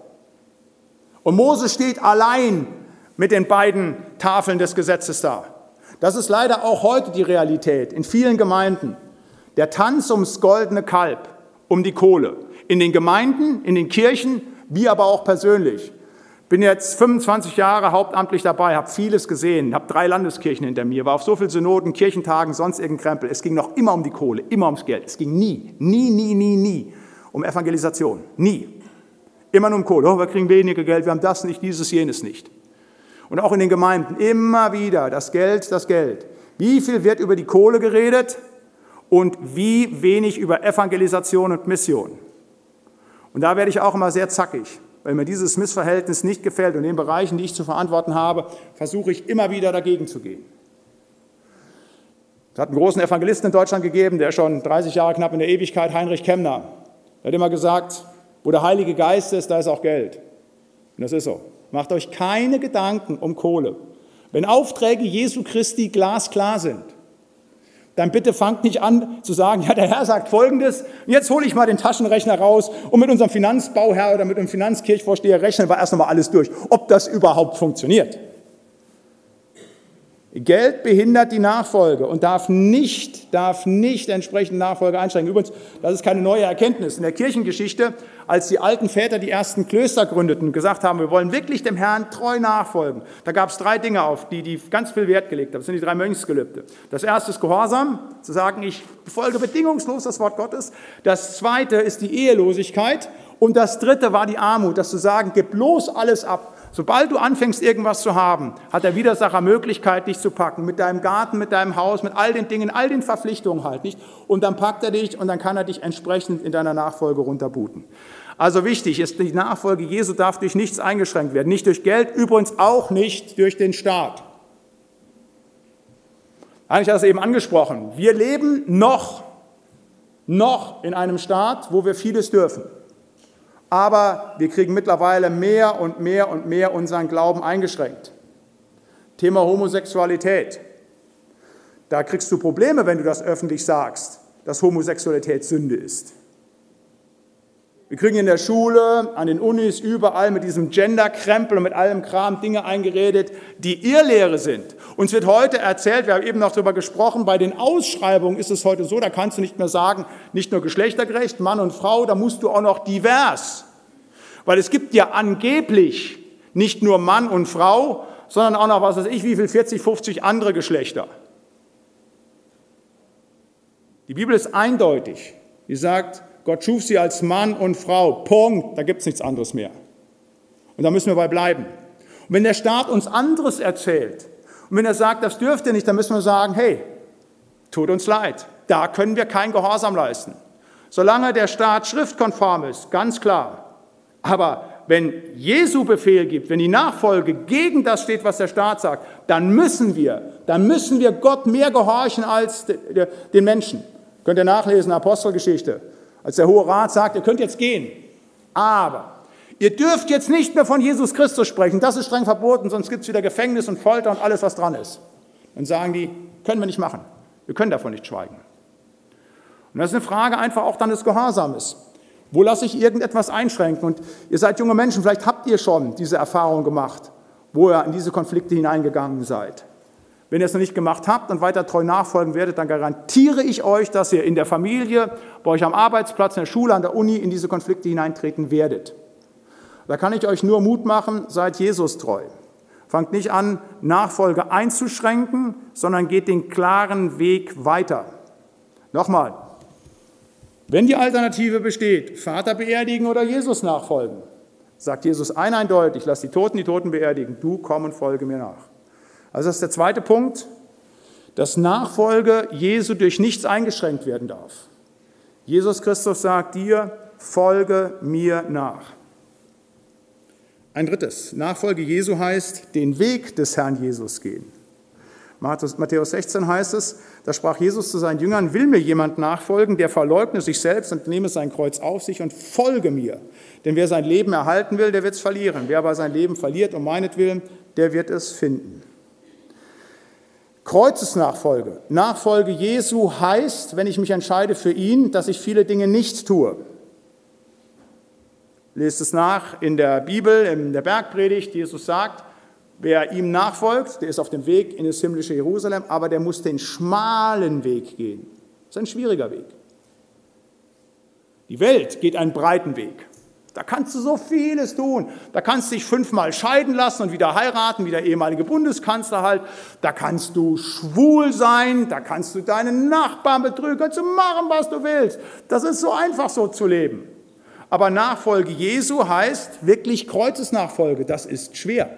Und Mose steht allein mit den beiden Tafeln des Gesetzes da. Das ist leider auch heute die Realität in vielen Gemeinden. Der Tanz ums goldene Kalb, um die Kohle. In den Gemeinden, in den Kirchen, wie aber auch persönlich. Bin jetzt 25 Jahre hauptamtlich dabei, habe vieles gesehen, habe drei Landeskirchen hinter mir, war auf so vielen Synoden, Kirchentagen, sonst irgendein Krempel. Es ging noch immer um die Kohle, immer ums Geld. Es ging nie, nie, nie, nie, nie um Evangelisation. Nie. Immer nur um Kohle. Oh, wir kriegen weniger Geld, wir haben das nicht, dieses, jenes nicht. Und auch in den Gemeinden immer wieder das Geld, das Geld. Wie viel wird über die Kohle geredet? und wie wenig über Evangelisation und Mission. Und da werde ich auch immer sehr zackig, weil mir dieses Missverhältnis nicht gefällt. Und in den Bereichen, die ich zu verantworten habe, versuche ich immer wieder dagegen zu gehen. Es hat einen großen Evangelisten in Deutschland gegeben, der schon 30 Jahre knapp in der Ewigkeit, Heinrich Kemner. Der hat immer gesagt, wo der Heilige Geist ist, da ist auch Geld. Und das ist so. Macht euch keine Gedanken um Kohle. Wenn Aufträge Jesu Christi glasklar sind, dann bitte fangt nicht an zu sagen, ja, der Herr sagt Folgendes, jetzt hole ich mal den Taschenrechner raus und mit unserem Finanzbauherr oder mit dem Finanzkirchvorsteher rechnen wir erst einmal alles durch, ob das überhaupt funktioniert. Geld behindert die Nachfolge und darf nicht, darf nicht entsprechend Nachfolge einsteigen. Übrigens, das ist keine neue Erkenntnis. In der Kirchengeschichte, als die alten Väter die ersten Klöster gründeten und gesagt haben, wir wollen wirklich dem Herrn treu nachfolgen, da gab es drei Dinge, auf die die ganz viel Wert gelegt haben. Das sind die drei Mönchsgelübde. Das erste ist Gehorsam, zu sagen, ich folge bedingungslos das Wort Gottes. Das zweite ist die Ehelosigkeit. Und das dritte war die Armut, das zu sagen, gib bloß alles ab Sobald du anfängst, irgendwas zu haben, hat der Widersacher Möglichkeit, dich zu packen. Mit deinem Garten, mit deinem Haus, mit all den Dingen, all den Verpflichtungen halt nicht. Und dann packt er dich und dann kann er dich entsprechend in deiner Nachfolge runterbooten. Also wichtig ist, die Nachfolge Jesu darf durch nichts eingeschränkt werden. Nicht durch Geld, übrigens auch nicht durch den Staat. Habe ich das eben angesprochen. Wir leben noch, noch in einem Staat, wo wir vieles dürfen aber wir kriegen mittlerweile mehr und mehr und mehr unseren Glauben eingeschränkt. Thema Homosexualität. Da kriegst du Probleme, wenn du das öffentlich sagst, dass Homosexualität Sünde ist. Wir kriegen in der Schule, an den Unis, überall mit diesem Gender-Krempel und mit allem Kram Dinge eingeredet, die Irrlehre sind. Uns wird heute erzählt, wir haben eben noch darüber gesprochen, bei den Ausschreibungen ist es heute so, da kannst du nicht mehr sagen, nicht nur geschlechtergerecht, Mann und Frau, da musst du auch noch divers. Weil es gibt ja angeblich nicht nur Mann und Frau, sondern auch noch, was weiß ich, wie viel, 40, 50 andere Geschlechter. Die Bibel ist eindeutig. Sie sagt, Gott schuf sie als Mann und Frau. Punkt. Da gibt es nichts anderes mehr. Und da müssen wir bei bleiben. Und wenn der Staat uns anderes erzählt und wenn er sagt, das dürft ihr nicht, dann müssen wir sagen, hey, tut uns leid. Da können wir kein Gehorsam leisten. Solange der Staat schriftkonform ist, ganz klar. Aber wenn Jesu Befehl gibt, wenn die Nachfolge gegen das steht, was der Staat sagt, dann müssen wir, dann müssen wir Gott mehr gehorchen als den Menschen. Könnt ihr nachlesen, Apostelgeschichte als der Hohe Rat sagt, ihr könnt jetzt gehen, aber ihr dürft jetzt nicht mehr von Jesus Christus sprechen, das ist streng verboten, sonst gibt es wieder Gefängnis und Folter und alles, was dran ist. Dann sagen die, können wir nicht machen, wir können davon nicht schweigen. Und das ist eine Frage einfach auch dann des Gehorsames. Wo lasse ich irgendetwas einschränken? Und ihr seid junge Menschen, vielleicht habt ihr schon diese Erfahrung gemacht, wo ihr in diese Konflikte hineingegangen seid. Wenn ihr es noch nicht gemacht habt und weiter treu nachfolgen werdet, dann garantiere ich euch, dass ihr in der Familie, bei euch am Arbeitsplatz, in der Schule, an der Uni in diese Konflikte hineintreten werdet. Da kann ich euch nur Mut machen, seid Jesus treu. Fangt nicht an, Nachfolge einzuschränken, sondern geht den klaren Weg weiter. Nochmal, wenn die Alternative besteht, Vater beerdigen oder Jesus nachfolgen, sagt Jesus eindeutig, lass die Toten die Toten beerdigen, du komm und folge mir nach. Also das ist der zweite Punkt, dass Nachfolge Jesu durch nichts eingeschränkt werden darf. Jesus Christus sagt dir, folge mir nach. Ein drittes, Nachfolge Jesu heißt, den Weg des Herrn Jesus gehen. Matthäus 16 heißt es, da sprach Jesus zu seinen Jüngern, will mir jemand nachfolgen, der verleugne sich selbst und nehme sein Kreuz auf sich und folge mir. Denn wer sein Leben erhalten will, der wird es verlieren. Wer aber sein Leben verliert um meinetwillen, der wird es finden. Kreuzesnachfolge. Nachfolge Jesu heißt, wenn ich mich entscheide für ihn, dass ich viele Dinge nicht tue. Lest es nach in der Bibel, in der Bergpredigt. Jesus sagt, wer ihm nachfolgt, der ist auf dem Weg in das himmlische Jerusalem, aber der muss den schmalen Weg gehen. Das ist ein schwieriger Weg. Die Welt geht einen breiten Weg. Da kannst du so vieles tun. Da kannst du dich fünfmal scheiden lassen und wieder heiraten, wie der ehemalige Bundeskanzler halt. Da kannst du schwul sein, da kannst du deinen Nachbarn betrügen, kannst du machen, was du willst. Das ist so einfach so zu leben. Aber Nachfolge Jesu heißt wirklich Kreuzesnachfolge. Das ist schwer.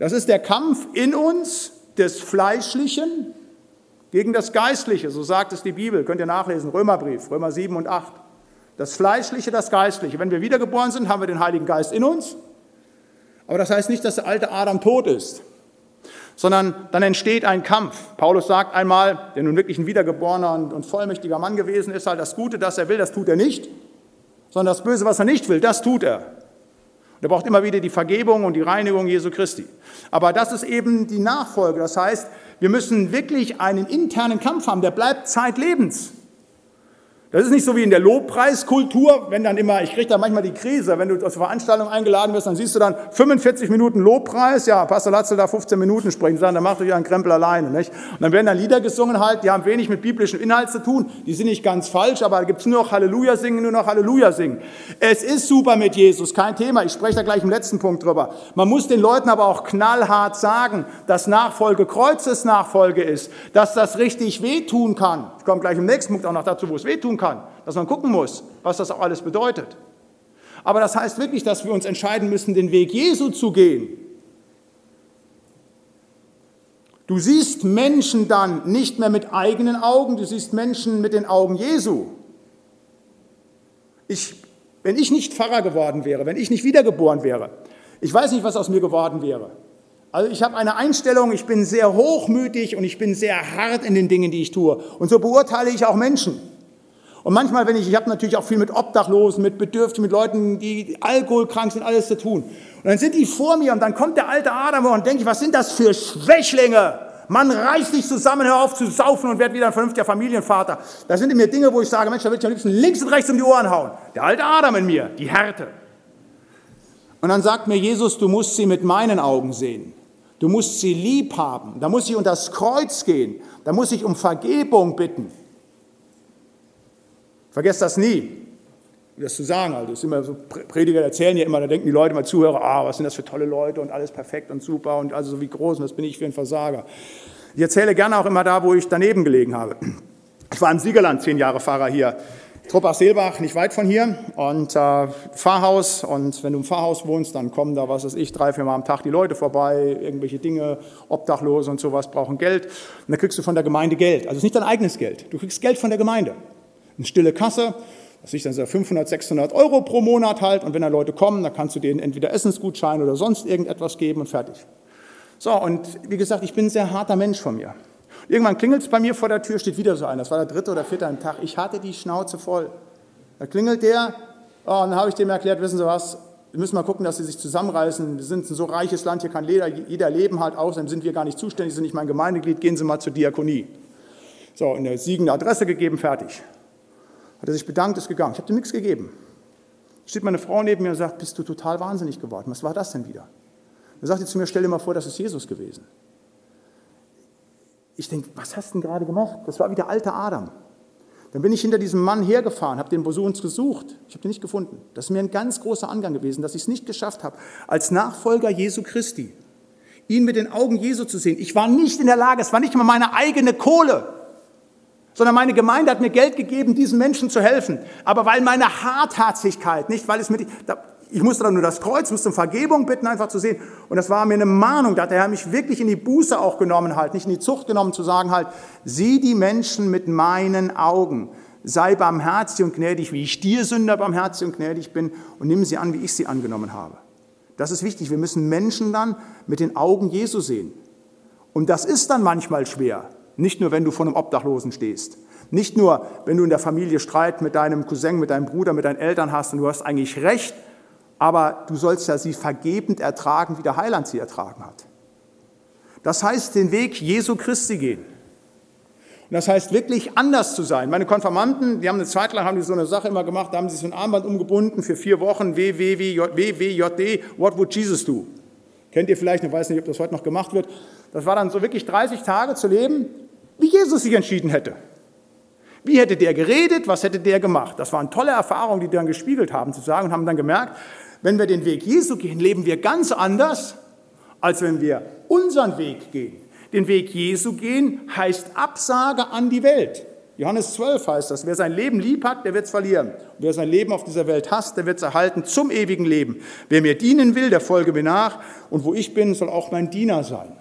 Das ist der Kampf in uns des Fleischlichen gegen das Geistliche, so sagt es die Bibel. Könnt ihr nachlesen, Römerbrief, Römer 7 und 8. Das Fleischliche, das Geistliche. Wenn wir wiedergeboren sind, haben wir den Heiligen Geist in uns. Aber das heißt nicht, dass der alte Adam tot ist, sondern dann entsteht ein Kampf. Paulus sagt einmal, der nun wirklich ein wiedergeborener und vollmächtiger Mann gewesen ist, halt das Gute, das er will, das tut er nicht, sondern das Böse, was er nicht will, das tut er. Und er braucht immer wieder die Vergebung und die Reinigung Jesu Christi. Aber das ist eben die Nachfolge. Das heißt, wir müssen wirklich einen internen Kampf haben, der bleibt zeitlebens. Das ist nicht so wie in der Lobpreiskultur, wenn dann immer, ich kriege da manchmal die Krise, wenn du aus Veranstaltung eingeladen wirst, dann siehst du dann 45 Minuten Lobpreis, ja, Pastor Latzel da 15 Minuten sprechen, sagen, dann macht euch einen Krempel alleine, nicht? Und dann werden dann Lieder gesungen halt, die haben wenig mit biblischem Inhalt zu tun, die sind nicht ganz falsch, aber da gibt's nur noch Halleluja singen, nur noch Halleluja singen. Es ist super mit Jesus, kein Thema, ich spreche da gleich im letzten Punkt drüber. Man muss den Leuten aber auch knallhart sagen, dass Nachfolge Kreuzesnachfolge ist, dass das richtig wehtun kann. Ich komme gleich im nächsten Punkt auch noch dazu, wo es wehtun kann, dass man gucken muss, was das auch alles bedeutet. Aber das heißt wirklich, dass wir uns entscheiden müssen, den Weg Jesu zu gehen. Du siehst Menschen dann nicht mehr mit eigenen Augen, du siehst Menschen mit den Augen Jesu. Ich, wenn ich nicht Pfarrer geworden wäre, wenn ich nicht wiedergeboren wäre, ich weiß nicht, was aus mir geworden wäre. Also ich habe eine Einstellung, ich bin sehr hochmütig und ich bin sehr hart in den Dingen, die ich tue. Und so beurteile ich auch Menschen. Und manchmal, wenn ich, ich habe natürlich auch viel mit Obdachlosen, mit Bedürftigen, mit Leuten, die alkoholkrank sind, alles zu tun. Und dann sind die vor mir und dann kommt der alte Adam und denke ich, was sind das für Schwächlinge? Mann, reiß dich zusammen, hör auf zu saufen und werd wieder ein vernünftiger Familienvater. Da sind in mir Dinge, wo ich sage, Mensch, da will ich am liebsten links und rechts um die Ohren hauen. Der alte Adam in mir, die Härte. Und dann sagt mir Jesus, du musst sie mit meinen Augen sehen. Du musst sie lieb haben. Da muss ich unter das Kreuz gehen. Da muss ich um Vergebung bitten. Vergesst das nie, das zu sagen. Also, das immer so, Prediger erzählen ja immer, da denken die Leute mal Zuhörer, ah, was sind das für tolle Leute und alles perfekt und super und also so wie groß und was bin ich für ein Versager. Ich erzähle gerne auch immer da, wo ich daneben gelegen habe. Ich war im Siegerland zehn Jahre Fahrer hier Truppach-Seelbach, nicht weit von hier, und äh, Pfarrhaus. Und wenn du im Pfarrhaus wohnst, dann kommen da, was weiß ich, drei, vier Mal am Tag die Leute vorbei, irgendwelche Dinge, Obdachlose und sowas brauchen Geld. Und dann kriegst du von der Gemeinde Geld. Also es ist nicht dein eigenes Geld. Du kriegst Geld von der Gemeinde. Eine stille Kasse, das ist dann so 500, 600 Euro pro Monat halt. Und wenn da Leute kommen, dann kannst du denen entweder Essensgutschein oder sonst irgendetwas geben und fertig. So, und wie gesagt, ich bin ein sehr harter Mensch von mir. Irgendwann klingelt es bei mir vor der Tür, steht wieder so einer. Das war der dritte oder vierte am Tag. Ich hatte die Schnauze voll. Da klingelt der oh, und dann habe ich dem erklärt, wissen Sie was, wir müssen mal gucken, dass Sie sich zusammenreißen. Wir sind ein so reiches Land, hier kann jeder, jeder leben halt aus, dann sind wir gar nicht zuständig, sind nicht mein Gemeindeglied, gehen Sie mal zur Diakonie. So, eine siegende Adresse gegeben, fertig. Hat er sich bedankt, ist gegangen. Ich habe ihm nichts gegeben. Steht meine Frau neben mir und sagt, bist du total wahnsinnig geworden. Was war das denn wieder? Dann sagt sie zu mir, stell dir mal vor, das ist Jesus gewesen. Ich denke, was hast du denn gerade gemacht? Das war wie der alte Adam. Dann bin ich hinter diesem Mann hergefahren, habe den Bosuns gesucht. Ich habe den nicht gefunden. Das ist mir ein ganz großer Angang gewesen, dass ich es nicht geschafft habe, als Nachfolger Jesu Christi, ihn mit den Augen Jesu zu sehen. Ich war nicht in der Lage, es war nicht mal meine eigene Kohle, sondern meine Gemeinde hat mir Geld gegeben, diesen Menschen zu helfen. Aber weil meine Hartherzigkeit, nicht weil es mit, ich musste dann nur das Kreuz, musste um Vergebung bitten, einfach zu sehen. Und das war mir eine Mahnung, da hat der Herr mich wirklich in die Buße auch genommen, halt, nicht in die Zucht genommen, zu sagen halt, sieh die Menschen mit meinen Augen. Sei barmherzig und gnädig, wie ich dir Sünder barmherzig und gnädig bin und nimm sie an, wie ich sie angenommen habe. Das ist wichtig. Wir müssen Menschen dann mit den Augen Jesu sehen. Und das ist dann manchmal schwer. Nicht nur, wenn du vor einem Obdachlosen stehst. Nicht nur, wenn du in der Familie Streit mit deinem Cousin, mit deinem Bruder, mit deinen Eltern hast und du hast eigentlich recht, aber du sollst ja sie vergebend ertragen, wie der Heiland sie ertragen hat. Das heißt, den Weg Jesu Christi gehen. Und das heißt wirklich anders zu sein. Meine Konfirmanden, die haben eine Zeit lang haben die so eine Sache immer gemacht, da haben sie so ein Armband umgebunden für vier Wochen, WWJD, What would Jesus do? Kennt ihr vielleicht, ich weiß nicht, ob das heute noch gemacht wird. Das war dann so wirklich 30 Tage zu leben, wie Jesus sich entschieden hätte. Wie hätte der geredet, was hätte der gemacht? Das waren tolle Erfahrungen, die dann gespiegelt haben, zu sagen und haben dann gemerkt, wenn wir den Weg Jesu gehen, leben wir ganz anders, als wenn wir unseren Weg gehen. Den Weg Jesu gehen heißt Absage an die Welt. Johannes 12 heißt das, wer sein Leben lieb hat, der wird es verlieren. Und wer sein Leben auf dieser Welt hasst, der wird es erhalten zum ewigen Leben. Wer mir dienen will, der folge mir nach. Und wo ich bin, soll auch mein Diener sein.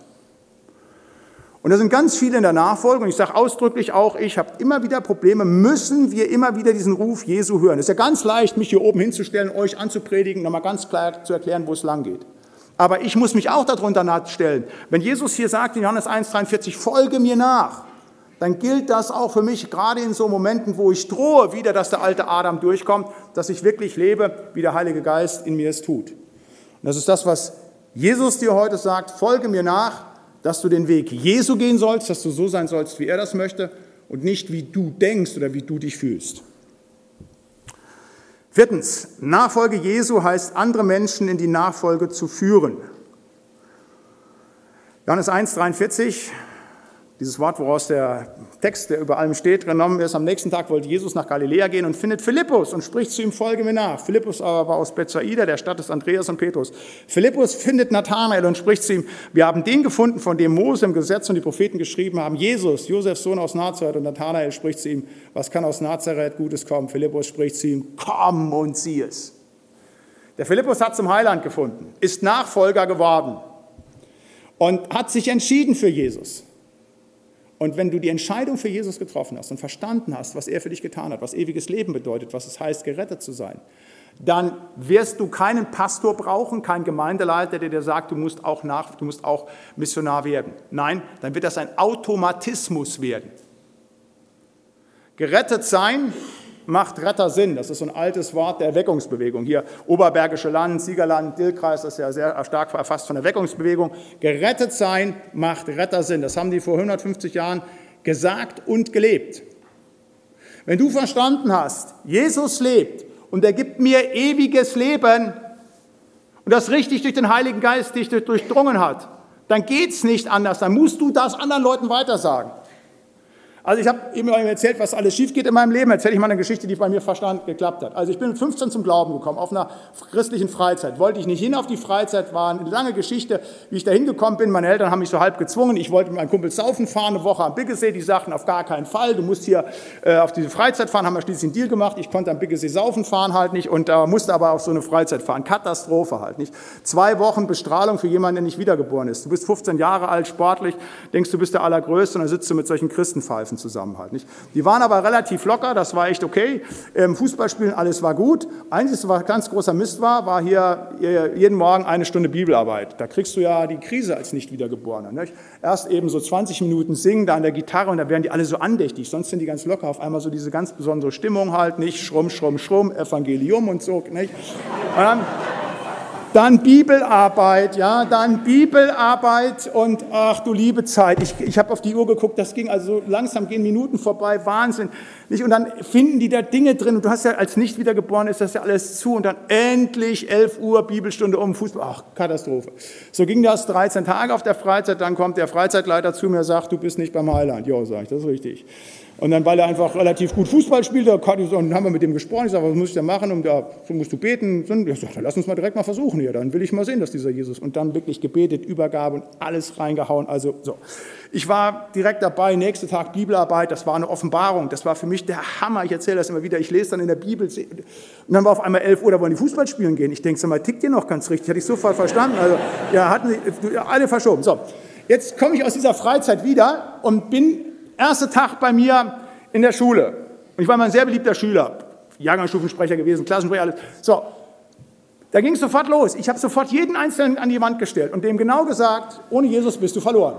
Und da sind ganz viele in der Nachfolge, und ich sage ausdrücklich auch, ich habe immer wieder Probleme, müssen wir immer wieder diesen Ruf Jesu hören. Es ist ja ganz leicht, mich hier oben hinzustellen, euch anzupredigen, nochmal ganz klar zu erklären, wo es lang geht. Aber ich muss mich auch darunter stellen. Wenn Jesus hier sagt in Johannes 1,43, folge mir nach, dann gilt das auch für mich, gerade in so Momenten, wo ich drohe wieder, dass der alte Adam durchkommt, dass ich wirklich lebe, wie der Heilige Geist in mir es tut. Und das ist das, was Jesus dir heute sagt, folge mir nach, dass du den Weg Jesu gehen sollst, dass du so sein sollst, wie er das möchte und nicht wie du denkst oder wie du dich fühlst. Viertens, Nachfolge Jesu heißt, andere Menschen in die Nachfolge zu führen. Johannes 1, 43, dieses Wort, woraus der Text, der über allem steht, genommen ist. Am nächsten Tag wollte Jesus nach Galiläa gehen und findet Philippus und spricht zu ihm, folge mir nach. Philippus aber war aus Bethsaida, der Stadt des Andreas und Petrus. Philippus findet Nathanael und spricht zu ihm, wir haben den gefunden, von dem Mose im Gesetz und die Propheten geschrieben haben, Jesus, Josefs Sohn aus Nazareth. Und Nathanael spricht zu ihm, was kann aus Nazareth Gutes kommen? Philippus spricht zu ihm, komm und sieh es. Der Philippus hat zum Heiland gefunden, ist Nachfolger geworden und hat sich entschieden für Jesus. Und wenn du die Entscheidung für Jesus getroffen hast und verstanden hast, was er für dich getan hat, was ewiges Leben bedeutet, was es heißt, gerettet zu sein, dann wirst du keinen Pastor brauchen, keinen Gemeindeleiter, der dir sagt, du musst auch nach, du musst auch Missionar werden. Nein, dann wird das ein Automatismus werden. Gerettet sein macht Retter Sinn. Das ist so ein altes Wort der Erweckungsbewegung. Hier Oberbergische Land, Siegerland, Dillkreis, das ist ja sehr stark erfasst von der Erweckungsbewegung. Gerettet sein macht Retter Sinn. Das haben die vor 150 Jahren gesagt und gelebt. Wenn du verstanden hast, Jesus lebt und er gibt mir ewiges Leben und das richtig durch den Heiligen Geist dich durchdrungen hat, dann geht es nicht anders. Dann musst du das anderen Leuten weitersagen. Also ich habe eben erzählt, was alles schief geht in meinem Leben. Erzähle ich mal eine Geschichte, die bei mir verstanden geklappt hat. Also ich bin mit 15 zum Glauben gekommen, auf einer christlichen Freizeit. Wollte ich nicht hin auf die Freizeit, war eine lange Geschichte, wie ich da hingekommen bin. Meine Eltern haben mich so halb gezwungen. Ich wollte mit meinem Kumpel saufen fahren, eine Woche am Biggesee. Die sagten, auf gar keinen Fall, du musst hier äh, auf diese Freizeit fahren. Haben wir schließlich einen Deal gemacht. Ich konnte am Biggesee saufen fahren halt nicht und äh, musste aber auf so eine Freizeit fahren. Katastrophe halt nicht. Zwei Wochen Bestrahlung für jemanden, der nicht wiedergeboren ist. Du bist 15 Jahre alt, sportlich, denkst, du bist der Allergrößte und dann sitzt du mit solchen Christenpfeifen Pfeifen zusammen halt. Nicht? Die waren aber relativ locker, das war echt okay. Ähm, Fußballspielen, alles war gut. Einziges, was ganz großer Mist war, war hier äh, jeden Morgen eine Stunde Bibelarbeit. Da kriegst du ja die Krise als Nicht-Wiedergeborener. Nicht? Erst eben so 20 Minuten singen da an der Gitarre und da werden die alle so andächtig, sonst sind die ganz locker. Auf einmal so diese ganz besondere Stimmung halt, nicht? Schrumm, schrumm, schrumm, Evangelium und so. Nicht? Und dann, dann Bibelarbeit, ja, dann Bibelarbeit und ach du liebe Zeit. Ich, ich habe auf die Uhr geguckt, das ging also langsam, gehen Minuten vorbei, Wahnsinn. Nicht? Und dann finden die da Dinge drin und du hast ja als nicht wiedergeboren ist das ja alles zu und dann endlich 11 Uhr Bibelstunde um Fußball. Ach, Katastrophe. So ging das 13 Tage auf der Freizeit, dann kommt der Freizeitleiter zu mir und sagt, du bist nicht beim Heiland. Ja, sage ich, das ist richtig. Und dann, weil er einfach relativ gut Fußball spielt, da haben wir mit dem gesprochen. Ich sage, was muss ich da machen? Und da musst du beten. Ich sage, dann lass uns mal direkt mal versuchen hier. Dann will ich mal sehen, dass dieser Jesus. Und dann wirklich gebetet, Übergabe und alles reingehauen. Also so. Ich war direkt dabei, nächster Tag Bibelarbeit. Das war eine Offenbarung. Das war für mich der Hammer. Ich erzähle das immer wieder. Ich lese dann in der Bibel. Und dann war auf einmal 11 Uhr, da wollen die Fußball spielen gehen. Ich denke, sag mal, tickt ihr noch ganz richtig? Hatte ich sofort verstanden. Also, ja, hatten sie, alle verschoben. So. Jetzt komme ich aus dieser Freizeit wieder und bin Erster Tag bei mir in der Schule. Und ich war mal ein sehr beliebter Schüler, Jahrgangsstufensprecher gewesen, Klassensprecher, alles. So, da ging es sofort los. Ich habe sofort jeden Einzelnen an die Wand gestellt und dem genau gesagt, ohne Jesus bist du verloren.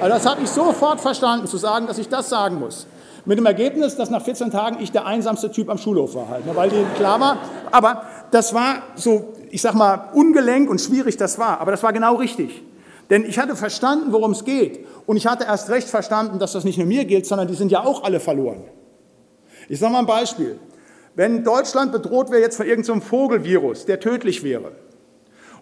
Also das habe ich sofort verstanden, zu sagen, dass ich das sagen muss. Mit dem Ergebnis, dass nach 14 Tagen ich der einsamste Typ am Schulhof war, halt, ne, weil denen klar war. Aber das war so, ich sag mal, ungelenk und schwierig das war. Aber das war genau richtig. Denn ich hatte verstanden, worum es geht. Und ich hatte erst recht verstanden, dass das nicht nur mir gilt, sondern die sind ja auch alle verloren. Ich sage mal ein Beispiel. Wenn Deutschland bedroht wäre jetzt von irgendeinem so Vogelvirus, der tödlich wäre,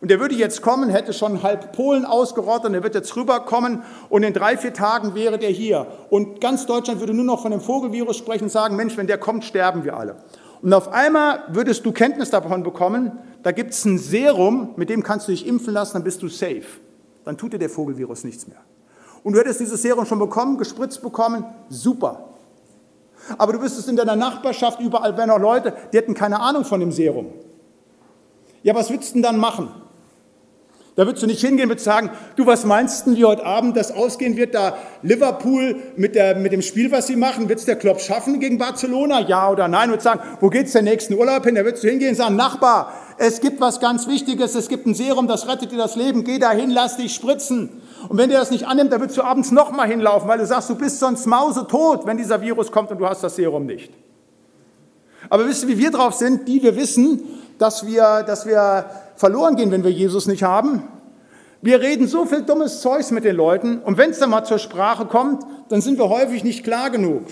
und der würde jetzt kommen, hätte schon halb Polen ausgerottet, und der wird jetzt rüberkommen und in drei, vier Tagen wäre der hier. Und ganz Deutschland würde nur noch von dem Vogelvirus sprechen und sagen, Mensch, wenn der kommt, sterben wir alle. Und auf einmal würdest du Kenntnis davon bekommen, da gibt es ein Serum, mit dem kannst du dich impfen lassen, dann bist du safe dann tut dir der Vogelvirus nichts mehr. Und du hättest dieses Serum schon bekommen, gespritzt bekommen, super. Aber du wüsstest in deiner Nachbarschaft überall, wenn noch Leute, die hätten keine Ahnung von dem Serum. Ja, was würdest du denn dann machen? Da würdest du nicht hingehen und sagen, du, was meinst du, wie heute Abend das ausgehen wird, da Liverpool mit, der, mit dem Spiel, was sie machen, wird es der Klopp schaffen gegen Barcelona, ja oder nein? Und sagen, wo geht es den nächsten Urlaub hin? Da würdest du hingehen und sagen, Nachbar, es gibt was ganz Wichtiges, es gibt ein Serum, das rettet dir das Leben, geh da hin, lass dich spritzen. Und wenn der das nicht annimmt, dann würdest du abends nochmal hinlaufen, weil du sagst, du bist sonst mausetot, wenn dieser Virus kommt und du hast das Serum nicht. Aber wisst ihr, wie wir drauf sind? Die wir wissen, dass wir, dass wir verloren gehen, wenn wir Jesus nicht haben. Wir reden so viel dummes Zeugs mit den Leuten und wenn es dann mal zur Sprache kommt, dann sind wir häufig nicht klar genug.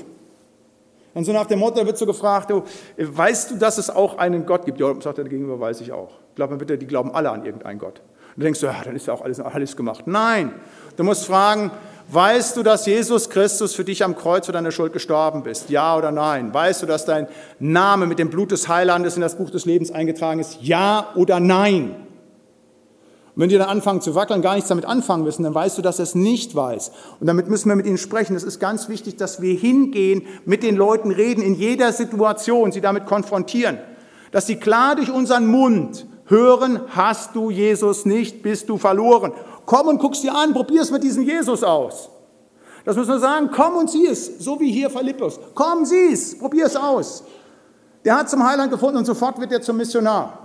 Und so nach dem Motto wird so gefragt, weißt du, dass es auch einen Gott gibt? Ja, sagt er gegenüber, weiß ich auch. Glaubt man bitte, die glauben alle an irgendeinen Gott. Und du denkst ja, dann ist ja auch alles, alles gemacht. Nein, du musst fragen, weißt du, dass Jesus Christus für dich am Kreuz für deine Schuld gestorben ist? Ja oder nein? Weißt du, dass dein Name mit dem Blut des Heilandes in das Buch des Lebens eingetragen ist? Ja oder nein? Und wenn die dann anfangen zu wackeln, gar nichts damit anfangen müssen, dann weißt du, dass er es nicht weiß. Und damit müssen wir mit ihnen sprechen. Es ist ganz wichtig, dass wir hingehen, mit den Leuten reden, in jeder Situation, sie damit konfrontieren. Dass sie klar durch unseren Mund hören, hast du Jesus nicht, bist du verloren. Komm und guck's dir an, probier es mit diesem Jesus aus. Das müssen wir sagen, komm und sieh es, so wie hier Philippus. Komm, sieh es, probier es aus. Der hat zum Heiland gefunden und sofort wird er zum Missionar.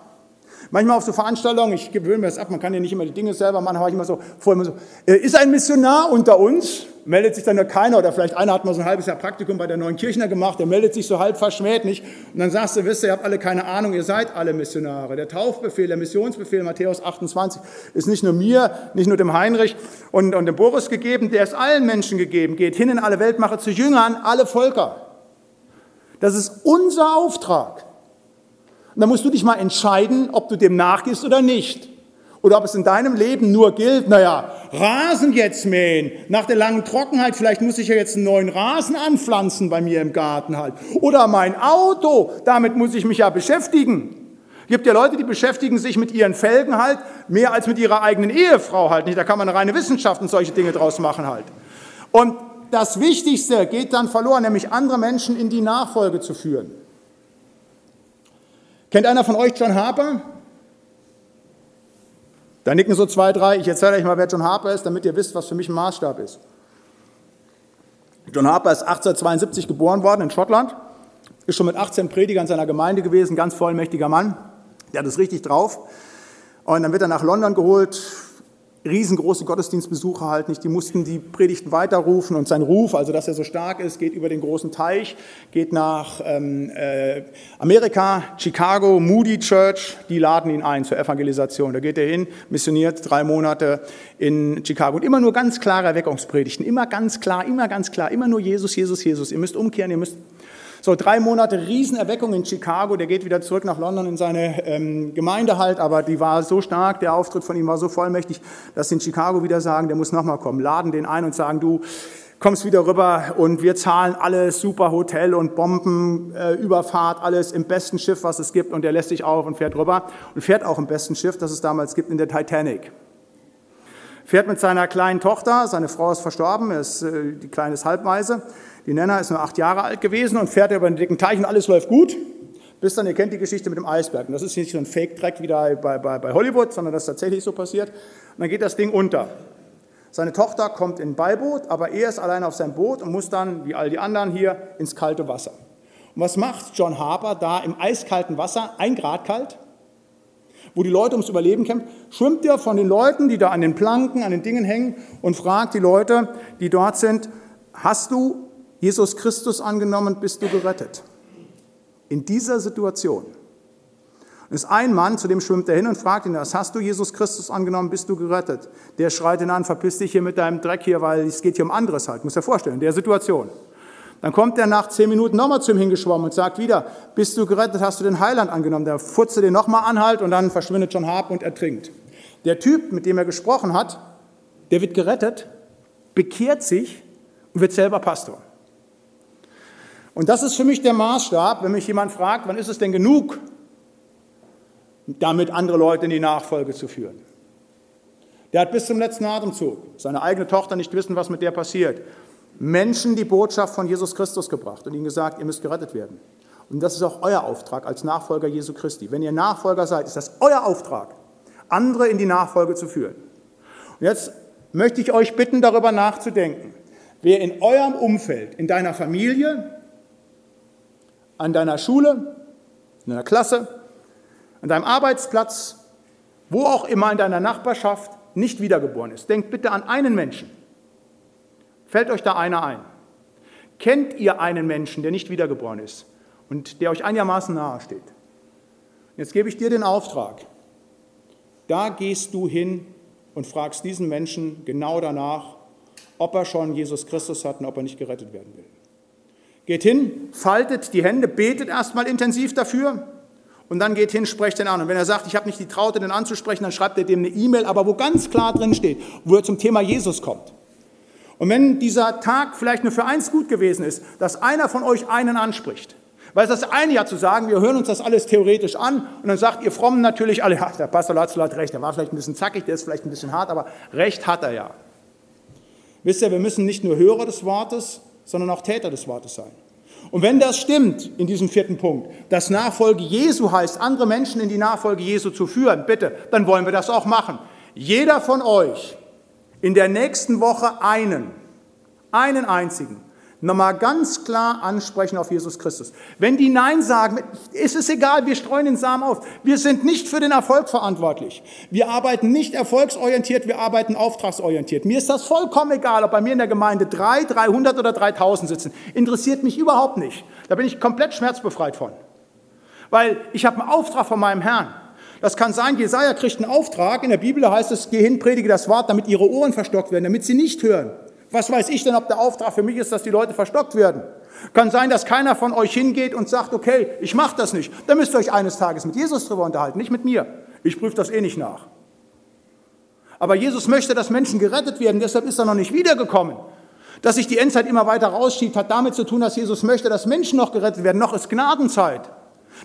Manchmal auf so Veranstaltungen, ich gewöhne mir das ab, man kann ja nicht immer die Dinge selber machen, habe ich immer so, vorher immer so, äh, ist ein Missionar unter uns? Meldet sich dann ja keiner oder vielleicht einer hat mal so ein halbes Jahr Praktikum bei der Neuen Kirchner gemacht, der meldet sich so halb verschmäht nicht. Und dann sagst du, wisst ihr, ihr habt alle keine Ahnung, ihr seid alle Missionare. Der Taufbefehl, der Missionsbefehl, Matthäus 28, ist nicht nur mir, nicht nur dem Heinrich und, und dem Boris gegeben, der ist allen Menschen gegeben. Geht hin in alle Welt, mache zu Jüngern alle Völker. Das ist unser Auftrag. Und dann musst du dich mal entscheiden, ob du dem nachgehst oder nicht. Oder ob es in deinem Leben nur gilt, naja, Rasen jetzt mähen, nach der langen Trockenheit, vielleicht muss ich ja jetzt einen neuen Rasen anpflanzen bei mir im Garten halt. Oder mein Auto, damit muss ich mich ja beschäftigen. Es gibt ja Leute, die beschäftigen sich mit ihren Felgen halt mehr als mit ihrer eigenen Ehefrau halt nicht. Da kann man eine reine Wissenschaft und solche Dinge draus machen halt. Und das Wichtigste geht dann verloren, nämlich andere Menschen in die Nachfolge zu führen. Kennt einer von euch John Harper? Da nicken so zwei, drei. Ich erzähle euch mal, wer John Harper ist, damit ihr wisst, was für mich ein Maßstab ist. John Harper ist 1872 geboren worden in Schottland, ist schon mit 18 Prediger in seiner Gemeinde gewesen, ganz vollmächtiger Mann. Der hat es richtig drauf. Und dann wird er nach London geholt, riesengroße Gottesdienstbesucher halt nicht, die mussten die Predigten weiterrufen und sein Ruf, also dass er so stark ist, geht über den großen Teich, geht nach ähm, äh, Amerika, Chicago, Moody Church, die laden ihn ein zur Evangelisation. Da geht er hin, missioniert drei Monate in Chicago und immer nur ganz klare Erweckungspredigten, immer ganz klar, immer ganz klar, immer nur Jesus, Jesus, Jesus. Ihr müsst umkehren, ihr müsst so, drei Monate Riesenerweckung in Chicago. Der geht wieder zurück nach London in seine ähm, Gemeinde halt, aber die war so stark, der Auftritt von ihm war so vollmächtig, dass sie in Chicago wieder sagen, der muss nochmal kommen. Laden den ein und sagen, du kommst wieder rüber und wir zahlen alles, super Hotel und Bombenüberfahrt, äh, alles im besten Schiff, was es gibt. Und der lässt sich auf und fährt rüber und fährt auch im besten Schiff, das es damals gibt, in der Titanic fährt mit seiner kleinen Tochter, seine Frau ist verstorben, ist, äh, die Kleine ist halbweise, die Nenner ist nur acht Jahre alt gewesen und fährt über den dicken Teich und alles läuft gut. Bis dann, ihr kennt die Geschichte mit dem Eisberg. Und das ist nicht so ein Fake-Track wie bei, bei, bei Hollywood, sondern das ist tatsächlich so passiert. Und dann geht das Ding unter. Seine Tochter kommt in ein Beiboot, aber er ist allein auf seinem Boot und muss dann, wie all die anderen hier, ins kalte Wasser. Und was macht John Harper da im eiskalten Wasser, ein Grad kalt, wo die Leute ums Überleben kämpfen? Schwimmt er von den Leuten, die da an den Planken, an den Dingen hängen und fragt die Leute, die dort sind, hast du Jesus Christus angenommen, bist du gerettet. In dieser Situation ist ein Mann, zu dem schwimmt er hin und fragt ihn das, hast du Jesus Christus angenommen, bist du gerettet? Der schreit ihn an, verpiss dich hier mit deinem Dreck hier, weil es geht hier um anderes halt, muss er vorstellen, in der Situation. Dann kommt er nach zehn Minuten nochmal zu ihm hingeschwommen und sagt wieder, bist du gerettet, hast du den Heiland angenommen? Der futze den nochmal anhalt und dann verschwindet John Harp und ertrinkt. Der Typ, mit dem er gesprochen hat, der wird gerettet, bekehrt sich und wird selber Pastor. Und das ist für mich der Maßstab, wenn mich jemand fragt, wann ist es denn genug, damit andere Leute in die Nachfolge zu führen. Der hat bis zum letzten Atemzug, seine eigene Tochter nicht wissen, was mit der passiert, Menschen die Botschaft von Jesus Christus gebracht und ihnen gesagt, ihr müsst gerettet werden. Und das ist auch euer Auftrag als Nachfolger Jesu Christi. Wenn ihr Nachfolger seid, ist das euer Auftrag, andere in die Nachfolge zu führen. Und jetzt möchte ich euch bitten, darüber nachzudenken, wer in eurem Umfeld, in deiner Familie, an deiner Schule, in deiner Klasse, an deinem Arbeitsplatz, wo auch immer in deiner Nachbarschaft nicht wiedergeboren ist. Denkt bitte an einen Menschen. Fällt euch da einer ein? Kennt ihr einen Menschen, der nicht wiedergeboren ist und der euch einigermaßen nahe steht? Jetzt gebe ich dir den Auftrag. Da gehst du hin und fragst diesen Menschen genau danach, ob er schon Jesus Christus hat und ob er nicht gerettet werden will. Geht hin, faltet die Hände, betet erstmal intensiv dafür und dann geht hin, sprecht den an. Und wenn er sagt, ich habe nicht die Traute, den anzusprechen, dann schreibt er dem eine E-Mail, aber wo ganz klar drin steht, wo er zum Thema Jesus kommt. Und wenn dieser Tag vielleicht nur für eins gut gewesen ist, dass einer von euch einen anspricht, weil es das eine ja zu sagen, wir hören uns das alles theoretisch an und dann sagt ihr Frommen natürlich alle, ja, der Pastor Latzl hat recht, der war vielleicht ein bisschen zackig, der ist vielleicht ein bisschen hart, aber recht hat er ja. Wisst ihr, wir müssen nicht nur Hörer des Wortes, sondern auch Täter des Wortes sein. Und wenn das stimmt in diesem vierten Punkt, dass Nachfolge Jesu heißt, andere Menschen in die Nachfolge Jesu zu führen, bitte, dann wollen wir das auch machen. Jeder von euch in der nächsten Woche einen, einen einzigen, nochmal ganz klar ansprechen auf Jesus Christus. Wenn die Nein sagen, ist es egal, wir streuen den Samen auf. Wir sind nicht für den Erfolg verantwortlich. Wir arbeiten nicht erfolgsorientiert, wir arbeiten auftragsorientiert. Mir ist das vollkommen egal, ob bei mir in der Gemeinde drei, 300 oder 3000 sitzen. Interessiert mich überhaupt nicht. Da bin ich komplett schmerzbefreit von. Weil ich habe einen Auftrag von meinem Herrn. Das kann sein, Jesaja kriegt einen Auftrag. In der Bibel heißt es, geh hin, predige das Wort, damit ihre Ohren verstockt werden, damit sie nicht hören. Was weiß ich denn, ob der Auftrag für mich ist, dass die Leute verstockt werden? Kann sein, dass keiner von euch hingeht und sagt, okay, ich mache das nicht. Dann müsst ihr euch eines Tages mit Jesus drüber unterhalten, nicht mit mir. Ich prüfe das eh nicht nach. Aber Jesus möchte, dass Menschen gerettet werden, deshalb ist er noch nicht wiedergekommen. Dass sich die Endzeit immer weiter rausschiebt, hat damit zu tun, dass Jesus möchte, dass Menschen noch gerettet werden. Noch ist Gnadenzeit.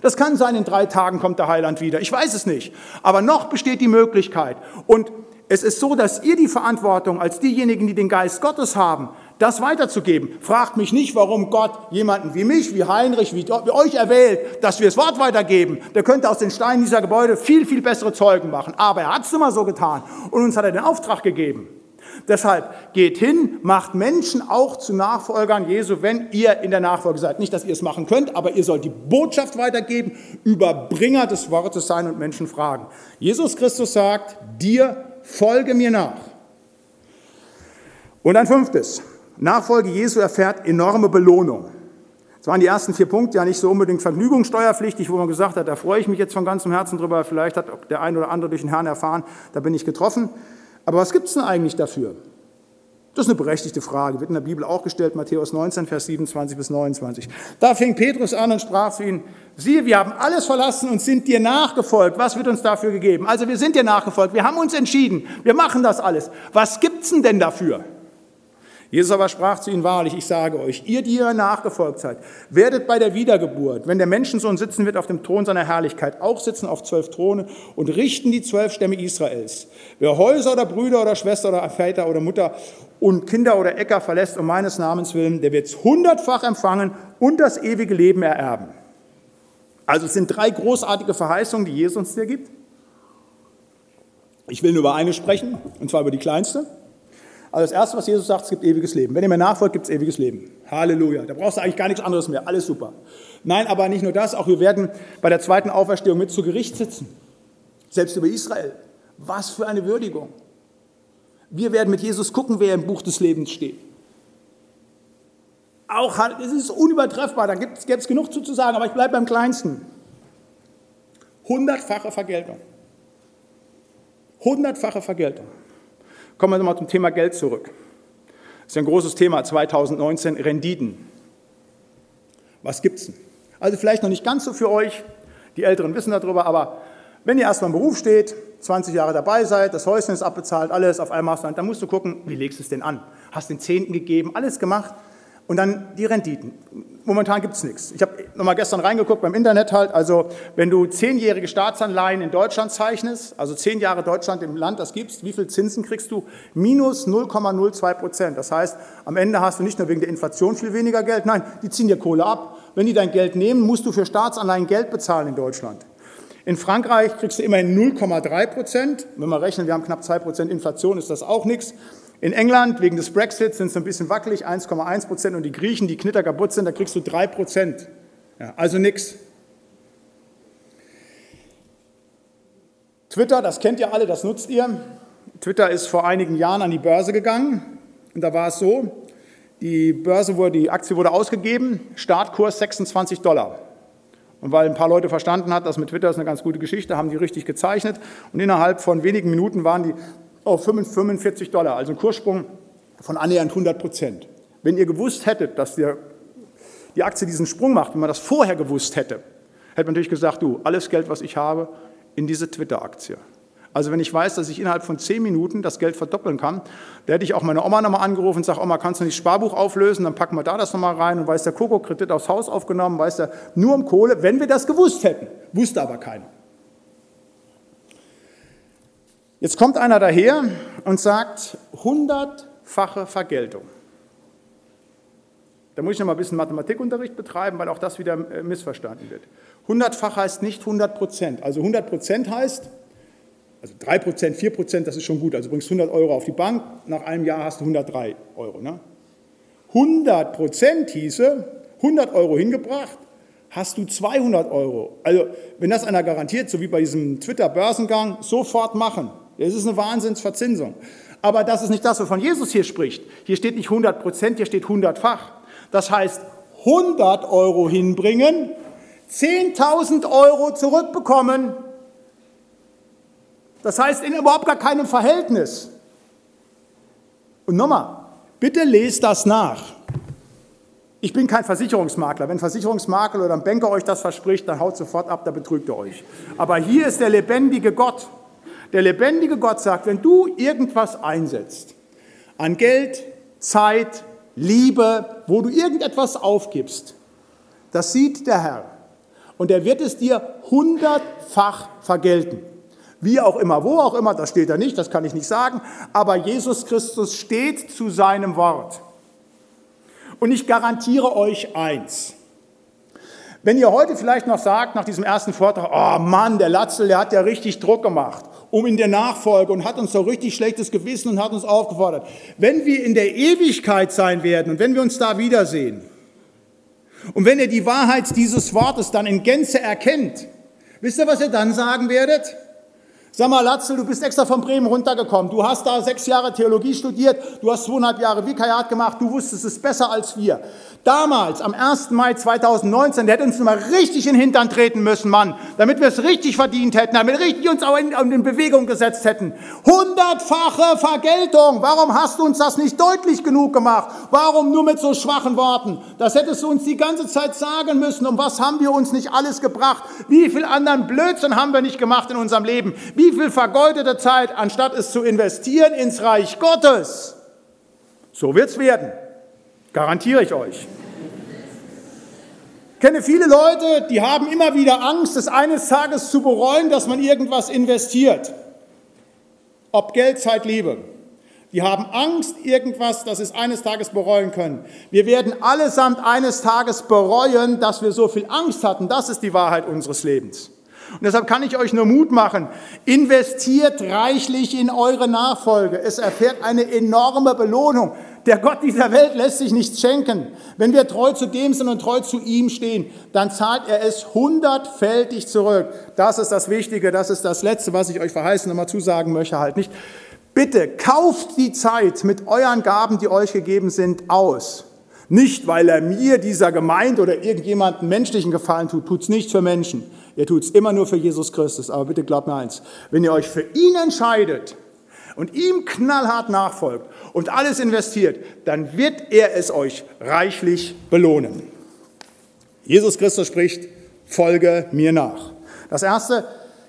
Das kann sein, in drei Tagen kommt der Heiland wieder. Ich weiß es nicht. Aber noch besteht die Möglichkeit. Und es ist so, dass ihr die Verantwortung als diejenigen, die den Geist Gottes haben, das weiterzugeben. Fragt mich nicht, warum Gott jemanden wie mich, wie Heinrich, wie, euch erwählt, dass wir das Wort weitergeben. Der könnte aus den Steinen dieser Gebäude viel, viel bessere Zeugen machen. Aber er hat es immer so getan. Und uns hat er den Auftrag gegeben. Deshalb geht hin, macht Menschen auch zu Nachfolgern Jesu, wenn ihr in der Nachfolge seid. Nicht, dass ihr es machen könnt, aber ihr sollt die Botschaft weitergeben, Überbringer des Wortes sein und Menschen fragen. Jesus Christus sagt, dir folge mir nach. Und ein fünftes, Nachfolge Jesu erfährt enorme Belohnung. Das waren die ersten vier Punkte ja nicht so unbedingt vergnügungssteuerpflichtig, wo man gesagt hat, da freue ich mich jetzt von ganzem Herzen drüber, vielleicht hat der ein oder andere durch den Herrn erfahren, da bin ich getroffen. Aber was gibt es denn eigentlich dafür? Das ist eine berechtigte Frage, wird in der Bibel auch gestellt, Matthäus 19, Vers 27 bis 29. Da fing Petrus an und sprach zu ihnen, siehe, wir haben alles verlassen und sind dir nachgefolgt. Was wird uns dafür gegeben? Also wir sind dir nachgefolgt, wir haben uns entschieden, wir machen das alles. Was gibt's denn dafür? Jesus aber sprach zu ihnen wahrlich, ich sage euch, ihr, die ihr nachgefolgt seid, werdet bei der Wiedergeburt, wenn der Menschensohn sitzen wird auf dem Thron seiner Herrlichkeit, auch sitzen auf zwölf Throne und richten die zwölf Stämme Israels. Wer Häuser oder Brüder oder Schwester oder Väter oder Mutter und Kinder oder Äcker verlässt um meines Namens willen, der wird es hundertfach empfangen und das ewige Leben ererben. Also es sind drei großartige Verheißungen, die Jesus uns hier gibt. Ich will nur über eine sprechen, und zwar über die kleinste. Also das Erste, was Jesus sagt, es gibt ewiges Leben. Wenn ihr mir nachfolgt, gibt es ewiges Leben. Halleluja. Da brauchst du eigentlich gar nichts anderes mehr. Alles super. Nein, aber nicht nur das, auch wir werden bei der zweiten Auferstehung mit zu Gericht sitzen. Selbst über Israel. Was für eine Würdigung. Wir werden mit Jesus gucken, wer im Buch des Lebens steht. Auch, es ist unübertreffbar, da gibt es genug zu, zu sagen, aber ich bleibe beim Kleinsten. Hundertfache Vergeltung. Hundertfache Vergeltung. Kommen wir nochmal zum Thema Geld zurück. Das ist ein großes Thema 2019, Renditen. Was gibt es denn? Also vielleicht noch nicht ganz so für euch, die Älteren wissen darüber, aber wenn ihr erstmal im Beruf steht, 20 Jahre dabei seid, das Häuschen ist abbezahlt, alles auf einmal dann musst du gucken, wie legst du es denn an? Hast den Zehnten gegeben, alles gemacht und dann die Renditen. Momentan gibt es nichts. Ich habe nochmal gestern reingeguckt beim Internet halt. Also wenn du zehnjährige Staatsanleihen in Deutschland zeichnest, also zehn Jahre Deutschland im Land, das gibst, wie viel Zinsen kriegst du? Minus 0,02 Prozent. Das heißt, am Ende hast du nicht nur wegen der Inflation viel weniger Geld, nein, die ziehen dir Kohle ab. Wenn die dein Geld nehmen, musst du für Staatsanleihen Geld bezahlen in Deutschland. In Frankreich kriegst du immerhin 0,3 Prozent. Wenn wir rechnen, wir haben knapp 2 Prozent Inflation, ist das auch nichts. In England wegen des Brexits sind es ein bisschen wackelig, 1,1 Prozent. Und die Griechen, die knitterkaputt sind, da kriegst du 3 Prozent. Ja, also nichts. Twitter, das kennt ihr alle, das nutzt ihr. Twitter ist vor einigen Jahren an die Börse gegangen. Und da war es so, die Börse wurde, die Aktie wurde ausgegeben, Startkurs 26 Dollar. Und weil ein paar Leute verstanden hat, dass mit Twitter ist eine ganz gute Geschichte, haben die richtig gezeichnet. Und innerhalb von wenigen Minuten waren die auf 45 Dollar, also ein Kurssprung von annähernd 100 Prozent. Wenn ihr gewusst hättet, dass der, die Aktie diesen Sprung macht, wenn man das vorher gewusst hätte, hätte man natürlich gesagt, du, alles Geld, was ich habe, in diese Twitter-Aktie. Also wenn ich weiß, dass ich innerhalb von zehn Minuten das Geld verdoppeln kann, da hätte ich auch meine Oma nochmal angerufen und sage, Oma, kannst du nicht Sparbuch auflösen? Dann packen wir da das nochmal rein und weiß der Koko-Kredit aufs Haus aufgenommen, weiß der nur um Kohle, wenn wir das gewusst hätten. Wusste aber keiner. Jetzt kommt einer daher und sagt, hundertfache Vergeltung. Da muss ich noch mal ein bisschen Mathematikunterricht betreiben, weil auch das wieder äh, missverstanden wird. Hundertfach heißt nicht 100 Prozent. Also 100 Prozent heißt, also 3 Prozent, 4 Prozent, das ist schon gut. Also du bringst 100 Euro auf die Bank, nach einem Jahr hast du 103 Euro. Ne? 100 Prozent hieße, 100 Euro hingebracht, hast du 200 Euro. Also wenn das einer garantiert, so wie bei diesem Twitter-Börsengang, sofort machen. Das ist eine Wahnsinnsverzinsung. Aber das ist nicht das, wovon Jesus hier spricht. Hier steht nicht 100 Prozent, hier steht 100-fach. Das heißt, 100 Euro hinbringen, 10.000 Euro zurückbekommen. Das heißt, in überhaupt gar keinem Verhältnis. Und nochmal, bitte lest das nach. Ich bin kein Versicherungsmakler. Wenn ein Versicherungsmakler oder ein Banker euch das verspricht, dann haut sofort ab, da betrügt er euch. Aber hier ist der lebendige Gott. Der lebendige Gott sagt, wenn du irgendwas einsetzt, an Geld, Zeit, Liebe, wo du irgendetwas aufgibst, das sieht der Herr. Und er wird es dir hundertfach vergelten. Wie auch immer, wo auch immer, das steht da nicht, das kann ich nicht sagen, aber Jesus Christus steht zu seinem Wort. Und ich garantiere euch eins. Wenn ihr heute vielleicht noch sagt, nach diesem ersten Vortrag, oh Mann, der Latzel, der hat ja richtig Druck gemacht, um in der Nachfolge und hat uns so richtig schlechtes Gewissen und hat uns aufgefordert. Wenn wir in der Ewigkeit sein werden und wenn wir uns da wiedersehen und wenn ihr die Wahrheit dieses Wortes dann in Gänze erkennt, wisst ihr, was ihr dann sagen werdet? Sag mal, Latzel, du bist extra von Bremen runtergekommen. Du hast da sechs Jahre Theologie studiert, du hast zweieinhalb Jahre Vikariat gemacht, du wusstest es besser als wir. Damals, am 1. Mai 2019, der hätte uns mal richtig in den Hintern treten müssen, Mann, damit wir es richtig verdient hätten, damit richtig uns auch in, in Bewegung gesetzt hätten. Hundertfache Vergeltung. Warum hast du uns das nicht deutlich genug gemacht? Warum nur mit so schwachen Worten? Das hättest du uns die ganze Zeit sagen müssen. Um was haben wir uns nicht alles gebracht? Wie viel anderen Blödsinn haben wir nicht gemacht in unserem Leben? Wie viel vergeudete Zeit, anstatt es zu investieren ins Reich Gottes? So wird's werden. Garantiere ich euch. Ich kenne viele Leute, die haben immer wieder Angst, es eines Tages zu bereuen, dass man irgendwas investiert. Ob Geld, Zeit, Liebe. Die haben Angst, irgendwas, dass sie es eines Tages bereuen können. Wir werden allesamt eines Tages bereuen, dass wir so viel Angst hatten. Das ist die Wahrheit unseres Lebens. Und deshalb kann ich euch nur Mut machen, investiert reichlich in eure Nachfolge. Es erfährt eine enorme Belohnung. Der Gott dieser Welt lässt sich nichts schenken. Wenn wir treu zu dem sind und treu zu ihm stehen, dann zahlt er es hundertfältig zurück. Das ist das Wichtige, das ist das Letzte, was ich euch verheißen und mal zusagen möchte, halt nicht. Bitte kauft die Zeit mit euren Gaben, die euch gegeben sind, aus. Nicht, weil er mir, dieser Gemeinde oder irgendjemandem menschlichen Gefallen tut, tut's nicht für Menschen. Ihr tut's immer nur für Jesus Christus. Aber bitte glaubt mir eins, wenn ihr euch für ihn entscheidet und ihm knallhart nachfolgt und alles investiert, dann wird er es euch reichlich belohnen. Jesus Christus spricht, folge mir nach. Das erste,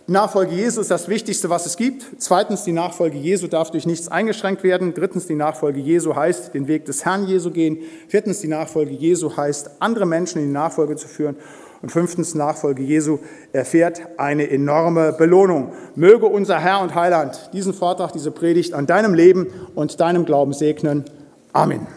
die Nachfolge Jesu ist das Wichtigste, was es gibt. Zweitens, die Nachfolge Jesu darf durch nichts eingeschränkt werden. Drittens, die Nachfolge Jesu heißt, den Weg des Herrn Jesu gehen. Viertens, die Nachfolge Jesu heißt, andere Menschen in die Nachfolge zu führen. Und fünftens, Nachfolge Jesu erfährt eine enorme Belohnung. Möge unser Herr und Heiland diesen Vortrag, diese Predigt an deinem Leben und deinem Glauben segnen. Amen.